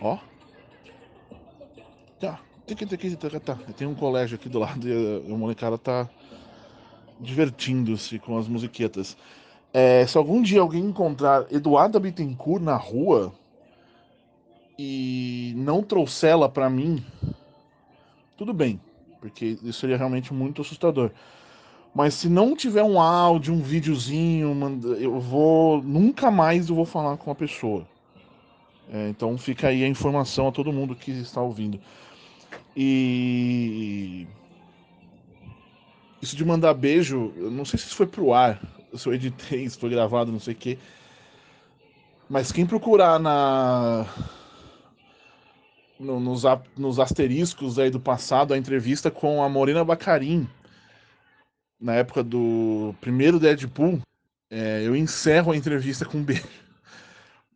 A: Ó. Tá. Tem um colégio aqui do lado e a molecada tá divertindo-se com as musiquetas. É, se algum dia alguém encontrar Eduarda Bittencourt na rua e não trouxer ela para mim, tudo bem, porque isso seria realmente muito assustador. Mas se não tiver um áudio, um videozinho, eu vou nunca mais eu vou falar com a pessoa. É, então fica aí a informação a todo mundo que está ouvindo. E isso de mandar beijo, eu não sei se isso foi pro ar, se eu editei, se foi gravado, não sei o quê. Mas quem procurar na no, nos, nos asteriscos aí do passado a entrevista com a Morena Bacarin na época do primeiro Deadpool, é, eu encerro a entrevista com um beijo.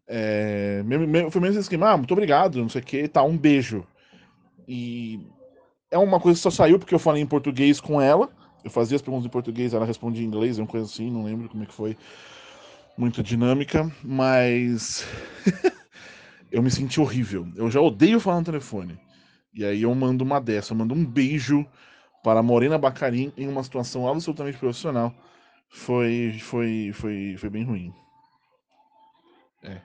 A: É, foi mesmo esquema, ah, muito obrigado, não sei o que, tá, um beijo. E é uma coisa que só saiu porque eu falei em português com ela eu fazia as perguntas em português, ela respondia em inglês, uma coisa assim, não lembro como é que foi. Muita dinâmica, mas eu me senti horrível. Eu já odeio falar no telefone. E aí eu mando uma dessa, eu mando um beijo para a Morena Bacarim em uma situação absolutamente profissional. Foi, foi, foi, foi bem ruim. É.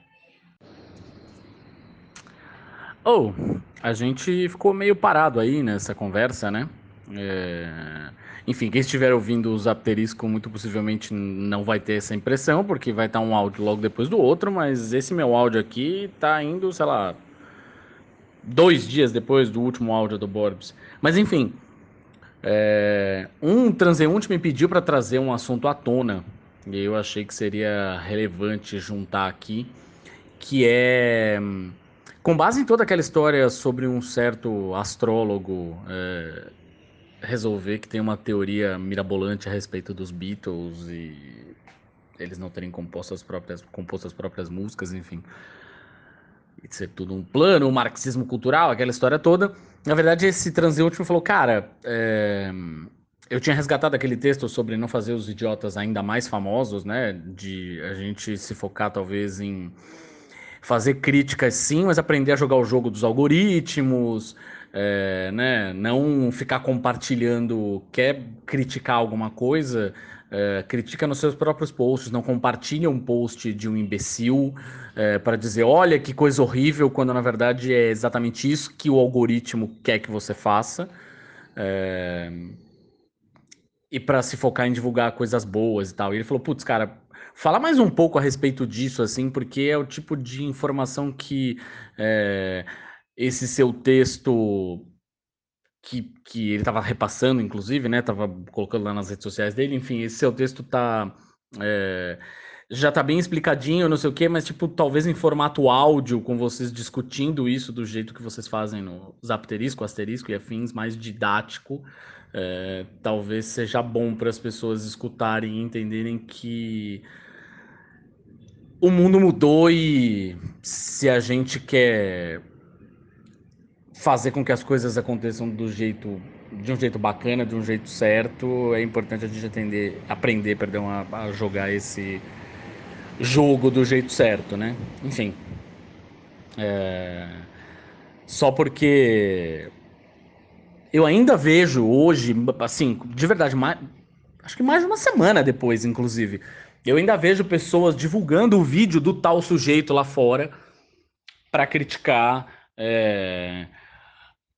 C: Ou, oh, a gente ficou meio parado aí nessa conversa, né? É... Enfim, quem estiver ouvindo os Apterisco muito possivelmente não vai ter essa impressão, porque vai estar um áudio logo depois do outro, mas esse meu áudio aqui está indo, sei lá, dois dias depois do último áudio do Borbs. Mas enfim, é... um transeunte me pediu para trazer um assunto à tona, e eu achei que seria relevante juntar aqui, que é com base em toda aquela história sobre um certo astrólogo é, resolver que tem uma teoria mirabolante a respeito dos Beatles e eles não terem composto as próprias, composto as próprias músicas, enfim. E ser tudo um plano, um marxismo cultural, aquela história toda. Na verdade, esse transeúltimo falou, cara, é... eu tinha resgatado aquele texto sobre não fazer os idiotas ainda mais famosos, né? De a gente se focar talvez em fazer críticas sim, mas aprender a jogar o jogo dos algoritmos, é, né, não ficar compartilhando, quer criticar alguma coisa, é, critica nos seus próprios posts, não compartilha um post de um imbecil é, para dizer, olha que coisa horrível, quando na verdade é exatamente isso que o algoritmo quer que você faça. É, e para se focar em divulgar coisas boas e tal. E ele falou, putz, cara, fala mais um pouco a respeito disso, assim, porque é o tipo de informação que é, esse seu texto que, que ele estava repassando, inclusive, né? Tava colocando lá nas redes sociais dele, enfim, esse seu texto tá. É, já tá bem explicadinho, não sei o quê, mas tipo, talvez em formato áudio, com vocês discutindo isso do jeito que vocês fazem no Zapterisco, Asterisco e afins, mais didático, é, talvez seja bom para as pessoas escutarem e entenderem que o mundo mudou e se a gente quer fazer com que as coisas aconteçam do jeito de um jeito bacana, de um jeito certo, é importante a gente atender, aprender, perdão, a, a jogar esse jogo do jeito certo, né? Enfim, é... só porque eu ainda vejo hoje, assim, de verdade, mais, acho que mais de uma semana depois, inclusive, eu ainda vejo pessoas divulgando o vídeo do tal sujeito lá fora para criticar é,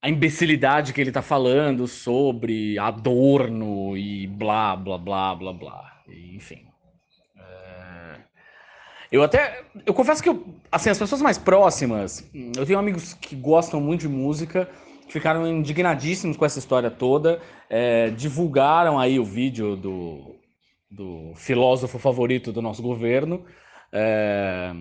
C: a imbecilidade que ele tá falando sobre Adorno e blá, blá, blá, blá, blá. Enfim. É... Eu até. Eu confesso que, eu, assim, as pessoas mais próximas. Eu tenho amigos que gostam muito de música, ficaram indignadíssimos com essa história toda. É, divulgaram aí o vídeo do, do filósofo favorito do nosso governo. É,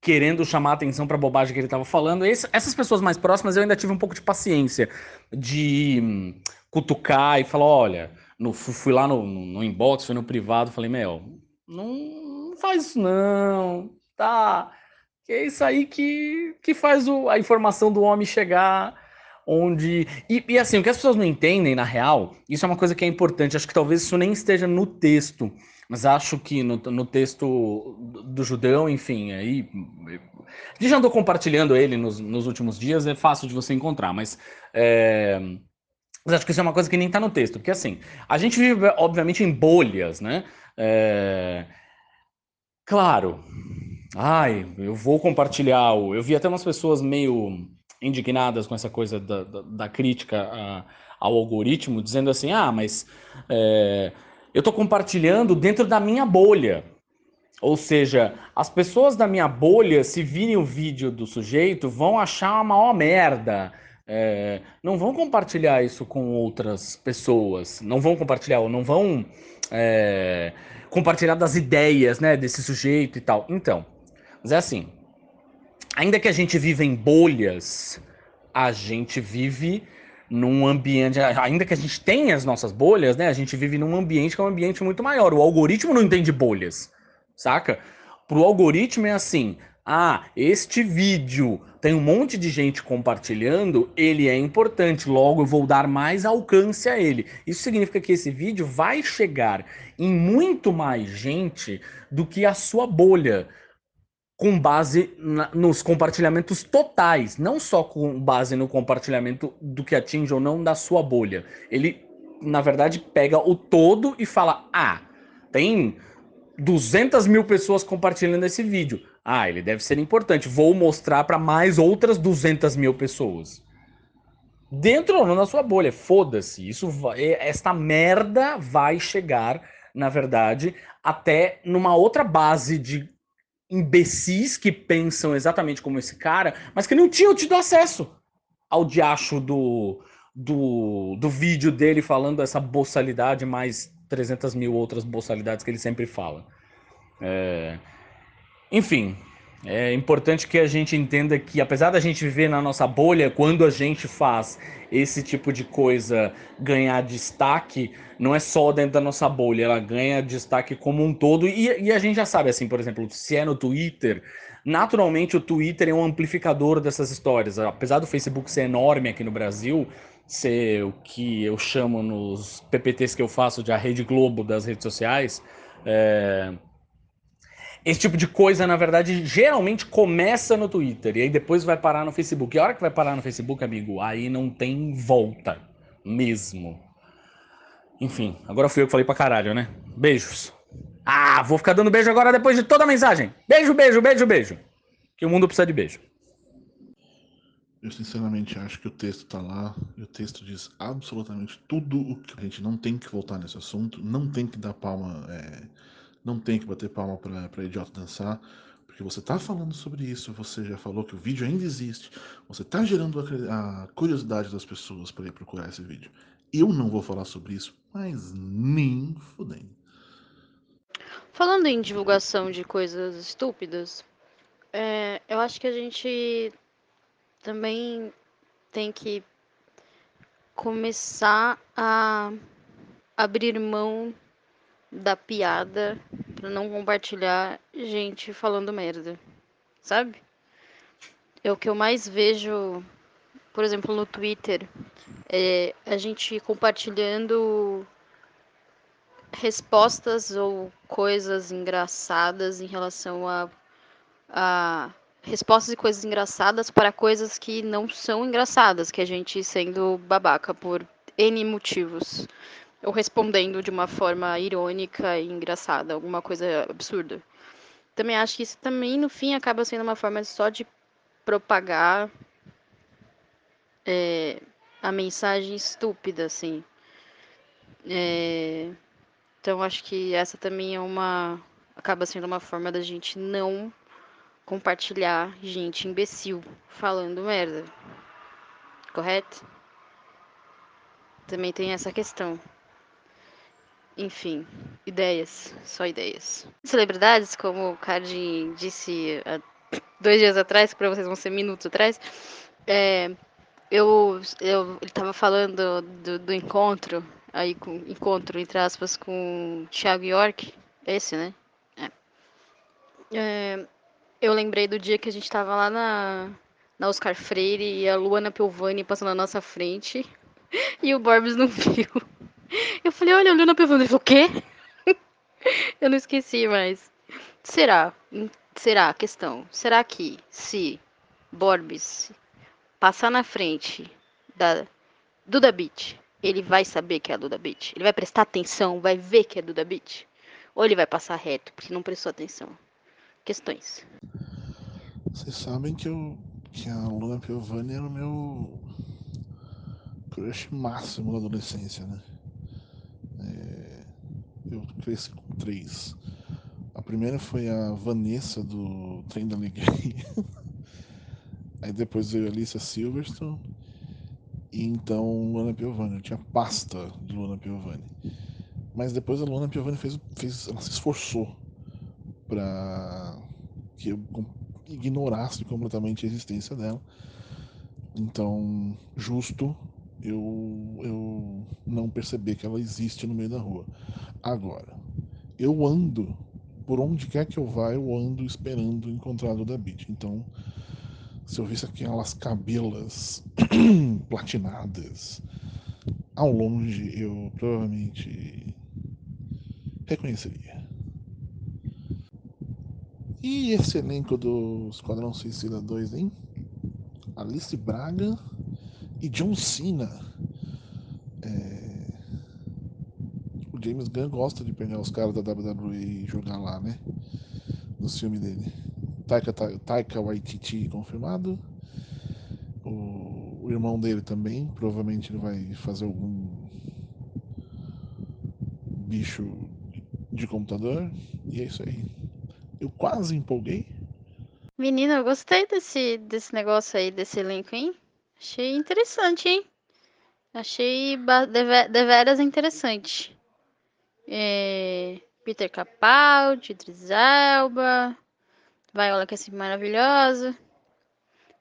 C: querendo chamar atenção para a bobagem que ele estava falando. Esse, essas pessoas mais próximas eu ainda tive um pouco de paciência de hum, cutucar e falar: olha, no, fui lá no, no, inbox, fui no privado, falei: meu, não, não faz isso não, tá? Que é isso aí que, que faz o, a informação do homem chegar onde. E, e, assim, o que as pessoas não entendem, na real, isso é uma coisa que é importante. Acho que talvez isso nem esteja no texto. Mas acho que no, no texto do Judão, enfim, aí. A gente já andou compartilhando ele nos, nos últimos dias, é fácil de você encontrar, mas. É, mas acho que isso é uma coisa que nem está no texto, porque assim, a gente vive, obviamente, em bolhas, né? É, claro. Ai, eu vou compartilhar. Eu vi até umas pessoas meio indignadas com essa coisa da, da, da crítica a, ao algoritmo, dizendo assim: ah, mas. É, eu estou compartilhando dentro da minha bolha. Ou seja, as pessoas da minha bolha, se virem o vídeo do sujeito, vão achar uma maior merda. É, não vão compartilhar isso com outras pessoas. Não vão compartilhar, ou não vão é, compartilhar das ideias né, desse sujeito e tal. Então, mas é assim. Ainda que a gente viva em bolhas, a gente vive num ambiente, ainda que a gente tenha as nossas bolhas, né? A gente vive num ambiente que é um ambiente muito maior. O algoritmo não entende bolhas, saca? Pro algoritmo é assim: ah, este vídeo tem um monte de gente compartilhando, ele é importante, logo eu vou dar mais alcance a ele. Isso significa que esse vídeo vai chegar em muito mais gente do que a sua bolha com base na, nos compartilhamentos totais, não só com base no compartilhamento do que atinge ou não da sua bolha. Ele, na verdade, pega o todo e fala: ah, tem 200 mil pessoas compartilhando esse vídeo. Ah, ele deve ser importante. Vou mostrar para mais outras 200 mil pessoas. Dentro ou não da sua bolha, foda-se. Isso vai, esta merda vai chegar, na verdade, até numa outra base de imbecis que pensam exatamente como esse cara, mas que não tinham tido acesso ao diacho do, do, do vídeo dele falando essa boçalidade, mais 300 mil outras boçalidades que ele sempre fala. É... Enfim, é importante que a gente entenda que, apesar da gente viver na nossa bolha, quando a gente faz esse tipo de coisa ganhar destaque, não é só dentro da nossa bolha, ela ganha destaque como um todo. E, e a gente já sabe, assim, por exemplo, se é no Twitter, naturalmente o Twitter é um amplificador dessas histórias. Apesar do Facebook ser enorme aqui no Brasil, ser o que eu chamo nos PPTs que eu faço de a Rede Globo das redes sociais. É esse tipo de coisa, na verdade, geralmente começa no Twitter e aí depois vai parar no Facebook. E a hora que vai parar no Facebook, amigo, aí não tem volta mesmo. Enfim, agora fui eu que falei pra caralho, né? Beijos. Ah, vou ficar dando beijo agora depois de toda a mensagem. Beijo, beijo, beijo, beijo. Que o mundo precisa de beijo.
A: Eu sinceramente acho que o texto tá lá e o texto diz absolutamente tudo o que a gente não tem que voltar nesse assunto, não tem que dar palma, é, não tem que bater palma pra idiota dançar, porque você tá falando sobre isso, você já falou que o vídeo ainda existe, você tá gerando a, a curiosidade das pessoas para ir procurar esse vídeo. Eu não vou falar sobre isso, mas nem fudendo.
B: Falando em divulgação de coisas estúpidas, é, eu acho que a gente também tem que começar a abrir mão da piada para não compartilhar gente falando merda, sabe? É o que eu mais vejo, por exemplo, no Twitter, é a gente compartilhando respostas ou coisas engraçadas em relação a, a respostas e coisas engraçadas para coisas que não são engraçadas, que a gente sendo babaca por N motivos. Ou respondendo de uma forma irônica e engraçada, alguma coisa absurda. Também acho que isso também, no fim, acaba sendo uma forma só de propagar é, a mensagem estúpida, assim. É, então acho que essa também é uma. acaba sendo uma forma da gente não compartilhar gente imbecil falando merda. Correto? Também tem essa questão. Enfim, ideias, só ideias. Celebridades, como o Card disse há dois dias atrás, para vocês vão ser minutos atrás, é, eu, eu ele estava falando do, do, encontro, aí com encontro entre aspas com Thiago York, esse, né? É. É, eu lembrei do dia que a gente tava lá na, na Oscar Freire e a Luana Piovani passando na nossa frente e o Borbs não viu. Eu falei, olha, a Luana Piovani. Ele o quê? Eu não esqueci, mas... Será? Será? Questão. Será que se Borbs passar na frente da Duda Beat, ele vai saber que é a Duda Beat? Ele vai prestar atenção, vai ver que é a Duda Beat? Ou ele vai passar reto porque não prestou atenção? questões.
A: Vocês sabem que, eu, que a Luna Piovani era o meu crush máximo da adolescência, né? É, eu cresci com três. A primeira foi a Vanessa do Trem da Alegria. Aí depois veio a Alicia Silverstone. E então Luna Piovani. Eu tinha pasta de Luna Piovani. Mas depois a Luna Piovani fez, fez ela se esforçou para que eu ignorasse completamente a existência dela. Então, justo eu, eu não perceber que ela existe no meio da rua. Agora, eu ando, por onde quer que eu vá, eu ando esperando encontrar Duda Beat. Então, se eu visse aquelas cabelas platinadas ao longe, eu provavelmente reconheceria. E esse elenco do Esquadrão Suicida 2, hein? Alice Braga e John Cena. É... O James Gunn gosta de pegar os caras da WWE e jogar lá, né? No filme dele. Taika, Taika Waititi confirmado. O, o irmão dele também. Provavelmente ele vai fazer algum bicho de computador. E é isso aí. Eu quase empolguei.
B: Menina, eu gostei desse, desse negócio aí, desse elenco, hein? Achei interessante, hein? Achei deveras interessante. É... Peter Capaldi, Idris Viola que é sempre maravilhosa,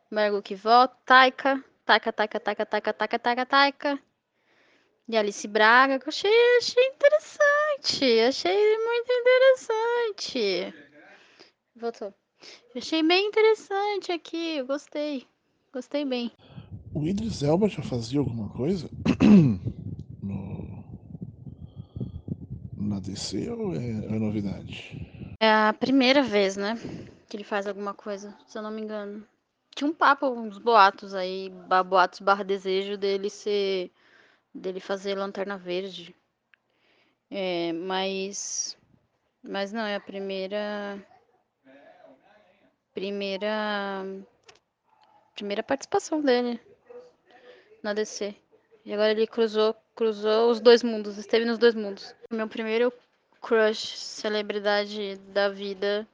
B: Margot que volta, Taika, Taika, Taika, Taika, Taika, Taika, Taika, Taika, e Alice Braga, que eu achei, achei interessante, achei muito interessante. Voltou. Achei bem interessante aqui, gostei. Gostei bem.
A: O Idris Elba já fazia alguma coisa no... na DC ou é, é novidade?
B: É a primeira vez, né? Que ele faz alguma coisa, se eu não me engano. Tinha um papo, uns boatos aí, boatos barra desejo dele ser. dele fazer Lanterna Verde. É, mas. Mas não, é a primeira. Primeira. Primeira participação dele na DC. E agora ele cruzou, cruzou os dois mundos, esteve nos dois mundos. Meu primeiro crush, celebridade da vida,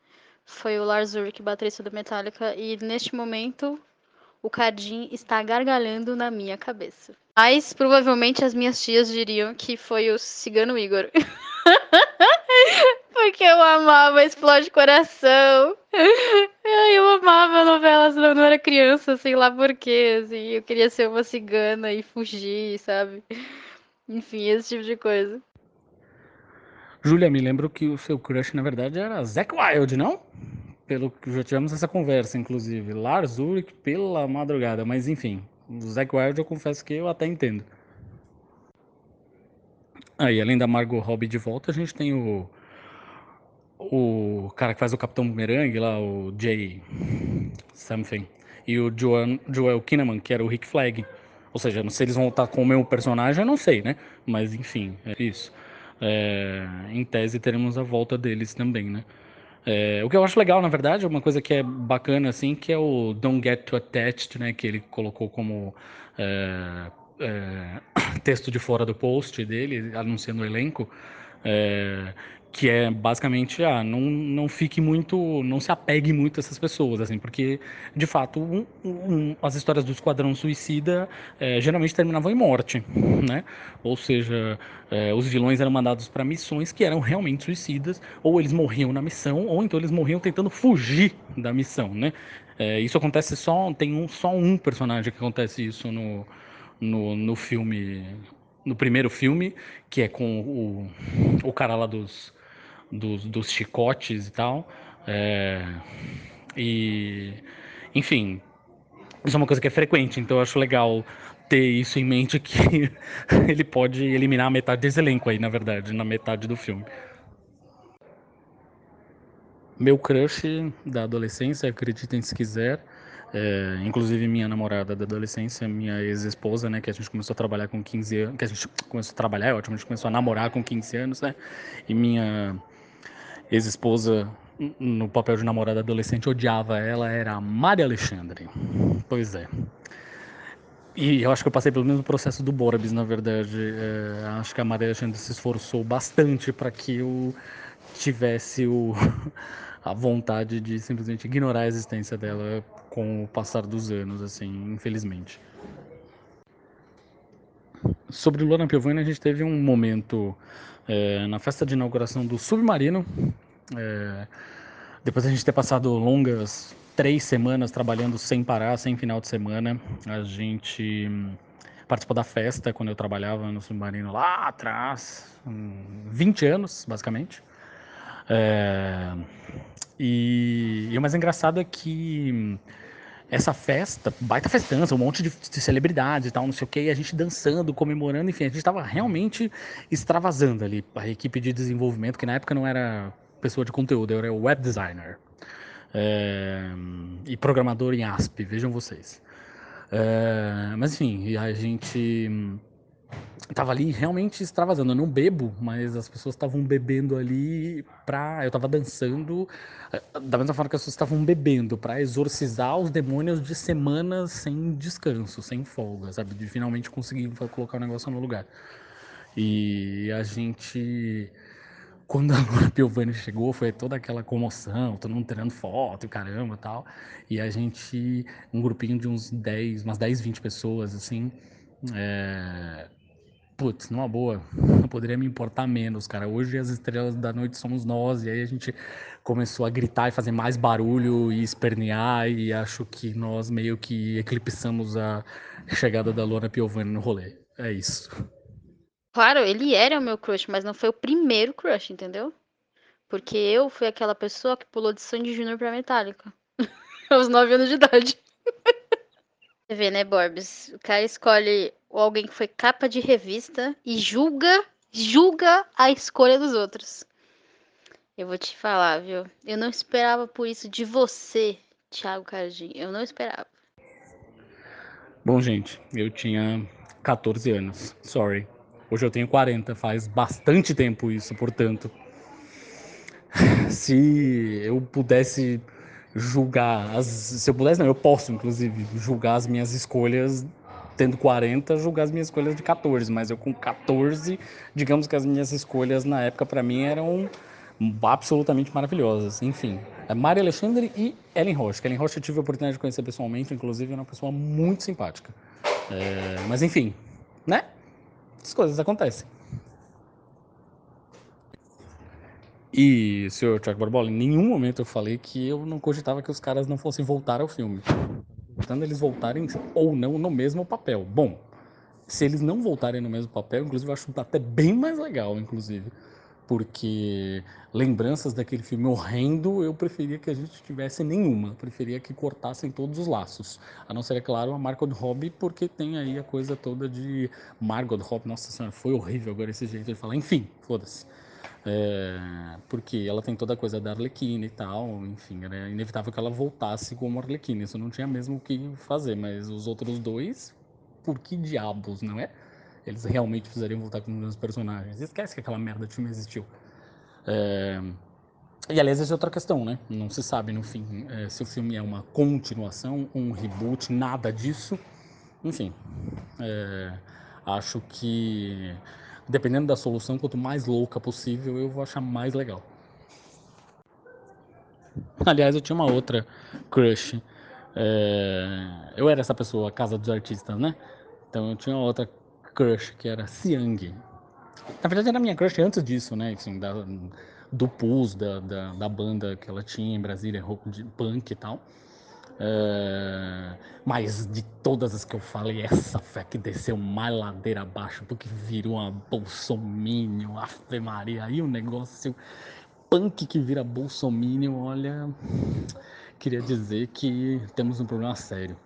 B: foi o Lars Ulrich, baterista do Metallica, e neste momento o Cardim está gargalhando na minha cabeça. Mas provavelmente as minhas tias diriam que foi o Cigano Igor. Porque eu amava Explode Coração. Amava novelas quando eu era criança, sei lá porquê, assim. Eu queria ser uma cigana e fugir, sabe? Enfim, esse tipo de coisa.
C: Júlia, me lembro que o seu crush, na verdade, era Zack Wild, não? Pelo que já tivemos essa conversa, inclusive. Lars Ulrich pela madrugada, mas enfim. O Zack Wild eu confesso que eu até entendo. Aí, além da Margot Robbie de volta, a gente tem o o cara que faz o Capitão Boomerang lá, o Jay something, e o Joel, Joel Kinnaman, que era o Rick Flag. Ou seja, se eles vão voltar com o mesmo personagem, eu não sei, né? Mas enfim, é isso. É, em tese teremos a volta deles também, né? É, o que eu acho legal, na verdade, é uma coisa que é bacana, assim, que é o Don't Get Too Attached, né? Que ele colocou como é, é texto de fora do post dele, anunciando o elenco. Que é basicamente, ah, não, não fique muito, não se apegue muito a essas pessoas, assim, porque, de fato, um, um, as histórias do Esquadrão Suicida é, geralmente terminavam em morte, né? Ou seja, é, os vilões eram mandados para missões que eram realmente suicidas, ou eles morriam na missão, ou então eles morriam tentando fugir da missão, né? É, isso acontece só, tem um, só um personagem que acontece isso no, no, no filme, no primeiro filme, que é com o, o cara lá dos dos, dos chicotes e tal. É, e, enfim, isso é uma coisa que é frequente, então eu acho legal ter isso em mente que ele pode eliminar metade desse elenco aí, na verdade, na metade do filme. Meu crush da adolescência, acreditem se quiser, é, inclusive minha namorada da adolescência, minha ex-esposa, né, que a gente começou a trabalhar com 15 anos, que a gente começou a trabalhar, é ótimo, a gente começou a namorar com 15 anos, né, e minha ex-esposa no papel de namorada adolescente odiava ela era a Maria Alexandre. Pois é. E eu acho que eu passei pelo mesmo processo do Borbis, na verdade. É, acho que a Maria Alexandre se esforçou bastante para que eu tivesse o, a vontade de simplesmente ignorar a existência dela com o passar dos anos, assim, infelizmente. Sobre Luana Piovani, a gente teve um momento é, na festa de inauguração do Submarino. É, depois a gente ter passado longas três semanas trabalhando sem parar, sem final de semana, a gente participou da festa quando eu trabalhava no Submarino lá atrás, 20 anos, basicamente. É, e, e o mais engraçado é que essa festa, baita festança, um monte de, de celebridades e tal, não sei o que, a gente dançando, comemorando, enfim, a gente estava realmente extravasando ali. A equipe de desenvolvimento, que na época não era pessoa de conteúdo, eu era web designer é, e programador em ASP, vejam vocês. É, mas enfim, a gente tava ali realmente extravasando. Eu não bebo, mas as pessoas estavam bebendo ali pra. Eu tava dançando eh, da mesma forma que as pessoas estavam bebendo para exorcizar os demônios de semanas sem descanso, sem folga, sabe? De finalmente conseguir colocar o negócio no lugar. E a gente. Quando a Laura Piovani chegou, foi toda aquela comoção, todo mundo tirando foto e caramba tal. E a gente, um grupinho de uns 10, umas 10, 20 pessoas, assim, é, putz, numa boa, não poderia me importar menos, cara. Hoje as estrelas da noite somos nós, e aí a gente começou a gritar e fazer mais barulho e espernear, e acho que nós meio que eclipsamos a chegada da Luana Piovani no rolê. É isso.
B: Claro, ele era o meu crush, mas não foi o primeiro crush, entendeu? Porque eu fui aquela pessoa que pulou de Sandy Júnior pra Metallica. aos 9 anos de idade. Você vê, né, Borbs? O cara escolhe alguém que foi capa de revista e julga, julga a escolha dos outros. Eu vou te falar, viu? Eu não esperava por isso de você, Thiago Cardim. Eu não esperava.
C: Bom, gente, eu tinha 14 anos. Sorry. Hoje eu tenho 40, faz bastante tempo isso, portanto. Se eu pudesse julgar as, se eu pudesse, não, eu posso inclusive julgar as minhas escolhas tendo 40, julgar as minhas escolhas de 14, mas eu com 14, digamos que as minhas escolhas na época para mim eram absolutamente maravilhosas. Enfim, é Maria Alexandre e Ellen Roche. Ellen Roche eu tive a oportunidade de conhecer pessoalmente, inclusive é uma pessoa muito simpática. É, mas enfim, né? As coisas acontecem. E, senhor Tiago Barbola, em nenhum momento eu falei que eu não cogitava que os caras não fossem voltar ao filme. Portanto, eles voltarem ou não no mesmo papel. Bom, se eles não voltarem no mesmo papel, inclusive eu acho até bem mais legal, inclusive. Porque lembranças daquele filme horrendo, eu preferia que a gente tivesse nenhuma. Preferia que cortassem todos os laços. A não ser, é claro, a Margot Robbie, porque tem aí a coisa toda de Margot Robbie. Nossa senhora, foi horrível agora esse jeito de falar. Enfim, foda-se. É, porque ela tem toda a coisa da Arlequina e tal, enfim, era inevitável que ela voltasse como Arlequina, isso não tinha mesmo o que fazer, mas os outros dois, por que diabos, não é? Eles realmente precisariam voltar com os mesmos personagens. Esquece que aquela merda de filme existiu. É, e aliás, essa é outra questão, né? Não se sabe no fim é, se o filme é uma continuação, um reboot, nada disso. Enfim, é, acho que dependendo da solução, quanto mais louca possível, eu vou achar mais legal. Aliás, eu tinha uma outra crush. É... Eu era essa pessoa, a casa dos artistas, né? Então eu tinha outra crush que era Siang. Na verdade era minha crush antes disso, né? Assim, da, do Pus, da, da, da, banda que ela tinha em Brasília, de punk e tal. Uh, mas de todas as que eu falei, essa fé que desceu mais ladeira abaixo, porque virou uma bolsominion, Ave Maria, aí o um negócio punk que vira bolsominion, olha, queria dizer que temos um problema sério.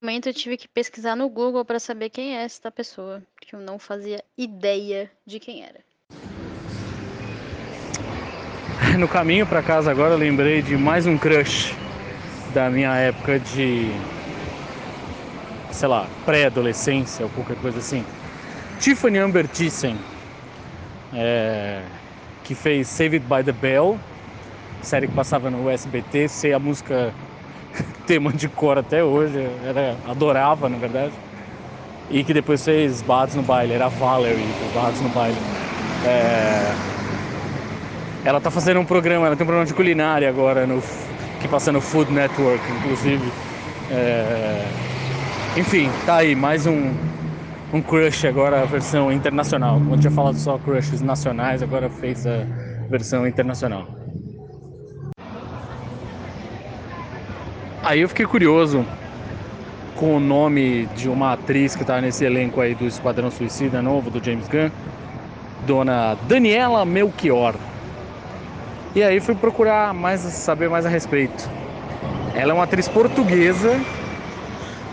B: Momento eu tive que pesquisar no Google para saber quem é esta pessoa, porque eu não fazia ideia de quem era.
C: No caminho para casa agora eu lembrei de mais um crush da minha época de, sei lá, pré-adolescência ou qualquer coisa assim. Tiffany Amber Thyssen, é, que fez Saved by the Bell, série que passava no SBT, sei a música tema de cor até hoje, era, adorava na verdade, e que depois fez Bads no Baile, era Valerie do Bads no Baile. É, ela tá fazendo um programa, ela tem um programa de culinária agora no que passa no Food Network, inclusive. É... Enfim, tá aí, mais um, um crush agora, a versão internacional. Eu tinha falado só crushes nacionais, agora fez a versão internacional. Aí eu fiquei curioso com o nome de uma atriz que tá nesse elenco aí do Esquadrão Suicida novo, do James Gunn, dona Daniela Melchior. E aí fui procurar mais saber mais a respeito. Ela é uma atriz portuguesa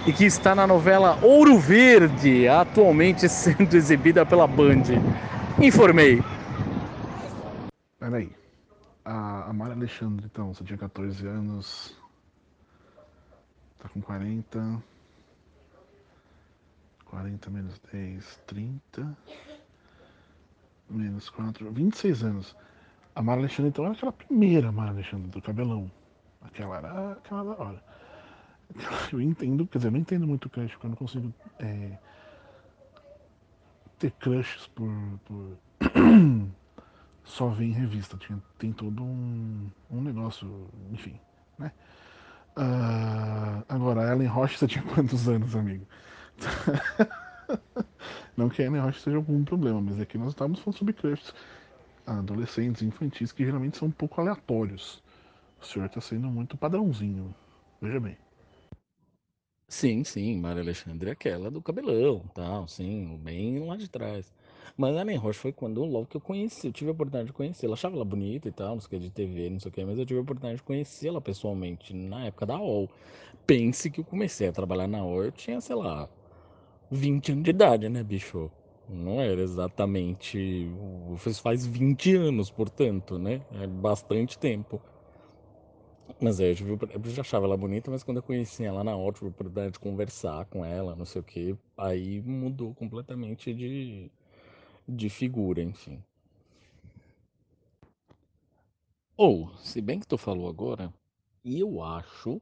C: e que está na novela Ouro Verde, atualmente sendo exibida pela Band. Informei.
A: Peraí. A, a Mara Alexandre, então, você tinha 14 anos. Tá com 40. 40 menos 10, 30. Menos 4, 26 anos. A Mara Alexandre, então, era aquela primeira Mara Alexandre do cabelão. Aquela era aquela da hora. Eu entendo, quer dizer, eu não entendo muito crush, porque eu não consigo é, ter crushes por, por só ver em revista. Tinha, tem todo um, um negócio, enfim, né? Uh, agora, a Ellen você tinha quantos anos, amigo? não que a Ellen Roche seja algum problema, mas é que nós estávamos falando sobre crushes adolescentes, infantis, que geralmente são um pouco aleatórios. O senhor está sendo muito padrãozinho. Veja bem.
C: Sim, sim, Maria Alexandre é aquela do cabelão, tal, sim, bem lá de trás. Mas a Ellen Roche foi quando logo que eu conheci, eu tive a oportunidade de conhecer. Ela achava ela bonita e tal, não sei o que, de TV, não sei o que, mas eu tive a oportunidade de conhecê-la pessoalmente na época da OL. Pense que eu comecei a trabalhar na OL, eu tinha, sei lá, 20 anos de idade, né, bicho? Não era exatamente. Faz 20 anos, portanto, né? É bastante tempo. Mas é, eu já achava ela bonita, mas quando eu conheci ela na hora, tive a oportunidade de conversar com ela, não sei o que, aí mudou completamente de, de figura, enfim. Ou, se bem que tu falou agora, eu acho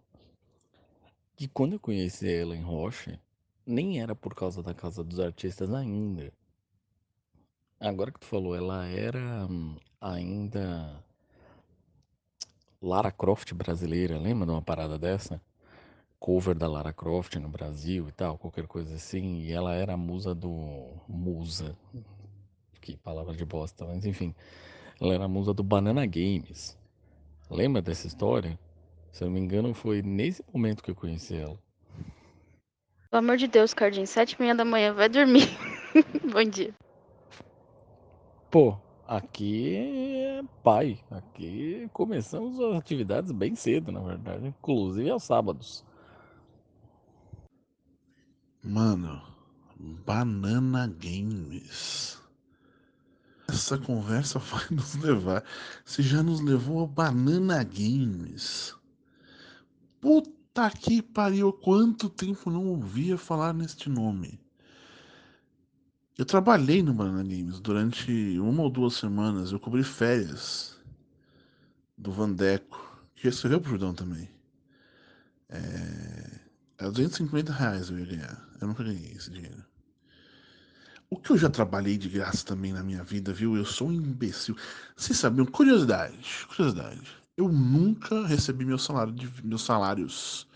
C: que quando eu conheci ela em Rocha, nem era por causa da Casa dos Artistas ainda. Agora que tu falou, ela era hum, ainda Lara Croft brasileira, lembra de uma parada dessa? Cover da Lara Croft no Brasil e tal, qualquer coisa assim. E ela era a musa do. Musa. Que palavra de bosta, mas enfim. Ela era a musa do Banana Games. Lembra dessa história? Se eu não me engano, foi nesse momento que eu conheci ela.
B: Pelo amor de Deus, Cardinho, sete e meia da manhã, vai dormir. Bom dia.
C: Pô, aqui é pai. Aqui começamos as atividades bem cedo, na verdade. Inclusive aos sábados.
A: Mano, Banana Games. Essa conversa vai nos levar. Você já nos levou a Banana Games. Puta que pariu, quanto tempo não ouvia falar neste nome. Eu trabalhei no Banana Games durante uma ou duas semanas. Eu cobri férias do Vandeco, que escreveu pro Judão também. É... Era 250 reais eu ia ganhar. Eu nunca ganhei esse dinheiro. O que eu já trabalhei de graça também na minha vida, viu? Eu sou um imbecil. Vocês sabiam? Curiosidade, curiosidade. Eu nunca recebi meu salário de, meus salários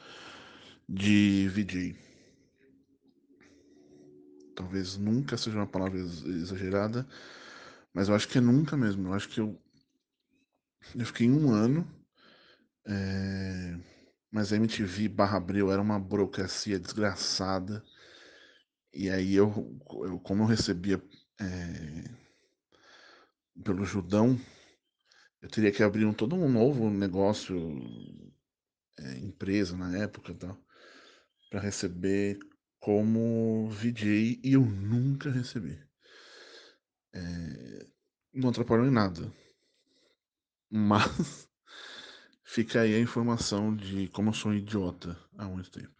A: de VJ. Talvez nunca seja uma palavra exagerada, mas eu acho que é nunca mesmo. Eu acho que eu, eu fiquei um ano, é... mas a MTV barra Abril era uma burocracia desgraçada. E aí eu, eu como eu recebia é, pelo Judão, eu teria que abrir um, todo um novo negócio, é, empresa na época tal, para receber como VJ e eu nunca recebi. É, não atrapalhou em nada. Mas fica aí a informação de como eu sou um idiota há muito tempo.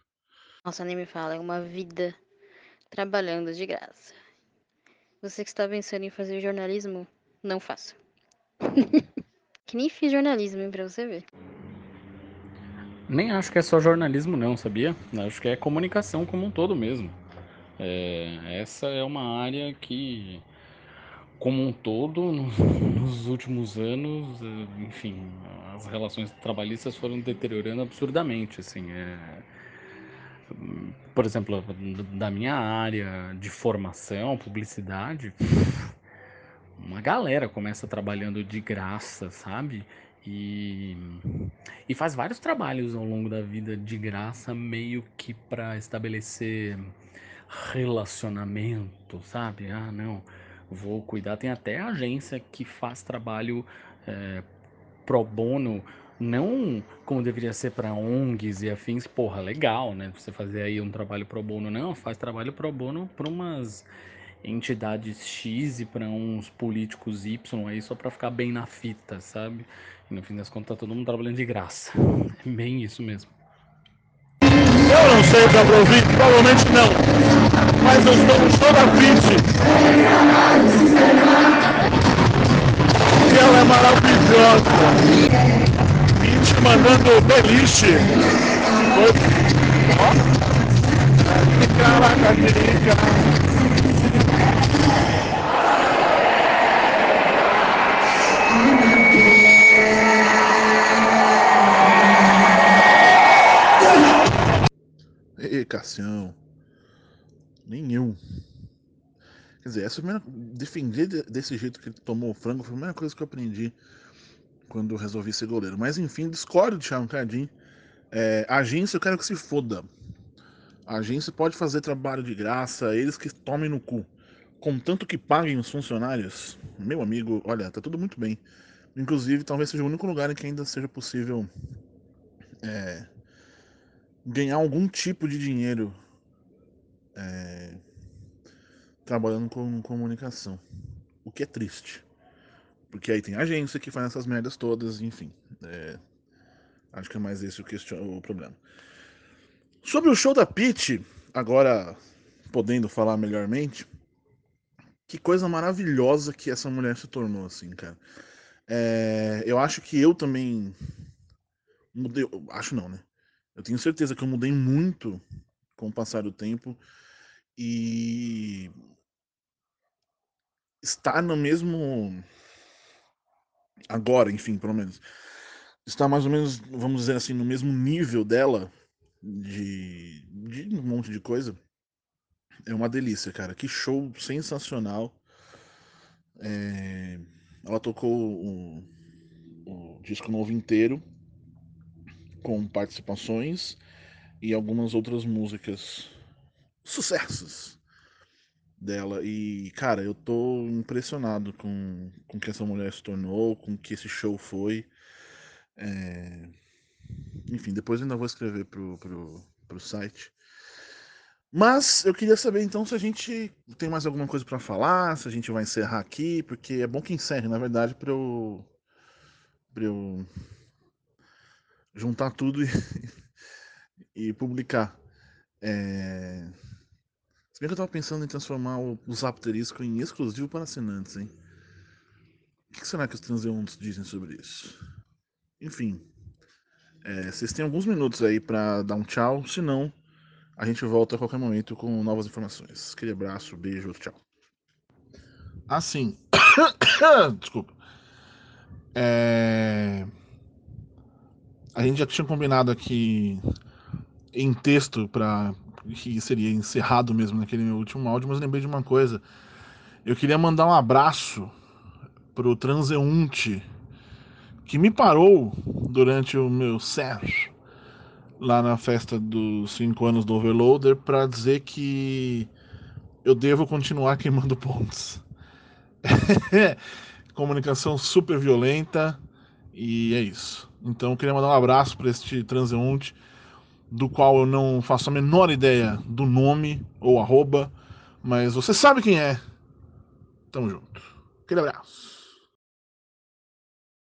B: Nossa, nem me fala, é uma vida trabalhando de graça. Você que está pensando em fazer jornalismo, não faça. que nem fiz jornalismo, pra você ver.
C: Nem acho que é só jornalismo, não, sabia? Acho que é comunicação como um todo mesmo. É, essa é uma área que, como um todo, nos, nos últimos anos, é, enfim, as relações trabalhistas foram deteriorando absurdamente, assim. É, por exemplo, da minha área de formação, publicidade, uma galera começa trabalhando de graça, sabe? E, e faz vários trabalhos ao longo da vida de graça, meio que para estabelecer relacionamento, sabe? Ah, não, vou cuidar. Tem até agência que faz trabalho é, pro bono, não como deveria ser para ONGs e afins, porra, legal, né? Você fazer aí um trabalho pro bono, não, faz trabalho pro bono para umas entidades X e para uns políticos Y aí só para ficar bem na fita, sabe? E no fim das contas tá todo mundo trabalhando de graça. É bem isso mesmo.
A: Eu não sei pra ouvir, provavelmente não. Mas eu estou no show da Pitty. E ela é maravilhosa. Pitty mandando beliche. Foi... Ó. Caraca, Ei, Cassião. Nenhum. Quer dizer, essa primeira, defender desse jeito que ele tomou o frango foi a primeira coisa que eu aprendi quando resolvi ser goleiro. Mas enfim, discordo de Thiago Cardim. É, agência eu quero que se foda. A agência pode fazer trabalho de graça, eles que tomem no cu. Contanto que paguem os funcionários, meu amigo, olha, tá tudo muito bem. Inclusive, talvez seja o único lugar em que ainda seja possível é, ganhar algum tipo de dinheiro é, trabalhando com comunicação. O que é triste. Porque aí tem agência que faz essas merdas todas, enfim. É, Acho que é mais esse o, question... o problema. Sobre o show da Pete, agora podendo falar melhormente, que coisa maravilhosa que essa mulher se tornou, assim, cara. É, eu acho que eu também mudei. Acho não, né? Eu tenho certeza que eu mudei muito com o passar do tempo e estar no mesmo agora, enfim, pelo menos está mais ou menos, vamos dizer assim, no mesmo nível dela de, de um monte de coisa. É uma delícia, cara. Que show sensacional. É... Ela tocou o, o disco novo inteiro com participações e algumas outras músicas sucessos dela. E cara eu tô impressionado com com que essa mulher se tornou com que esse show foi. É... enfim depois ainda vou escrever pro, pro, pro site. Mas eu queria saber então se a gente tem mais alguma coisa para falar se a gente vai encerrar aqui porque é bom que encerre na verdade para eu eu juntar tudo e, e publicar. É... Se bem que eu tava pensando em transformar o, o Zapterisco em exclusivo para assinantes, hein? O que será que os transeuntes dizem sobre isso? Enfim, é, vocês têm alguns minutos aí para dar um tchau, senão a gente volta a qualquer momento com novas informações. Aquele abraço, beijo, tchau. Assim, desculpa. É... A gente já tinha combinado aqui em texto para que seria encerrado mesmo naquele meu último áudio, mas lembrei de uma coisa. Eu queria mandar um abraço pro transeunte que me parou durante o meu set lá na festa dos 5 anos do Overloader para dizer que eu devo continuar queimando pontos. Comunicação super violenta e é isso. Então eu queria mandar um abraço para este transeunte, do qual eu não faço a menor ideia do nome ou arroba, mas você sabe quem é. Tamo junto. Aquele abraço.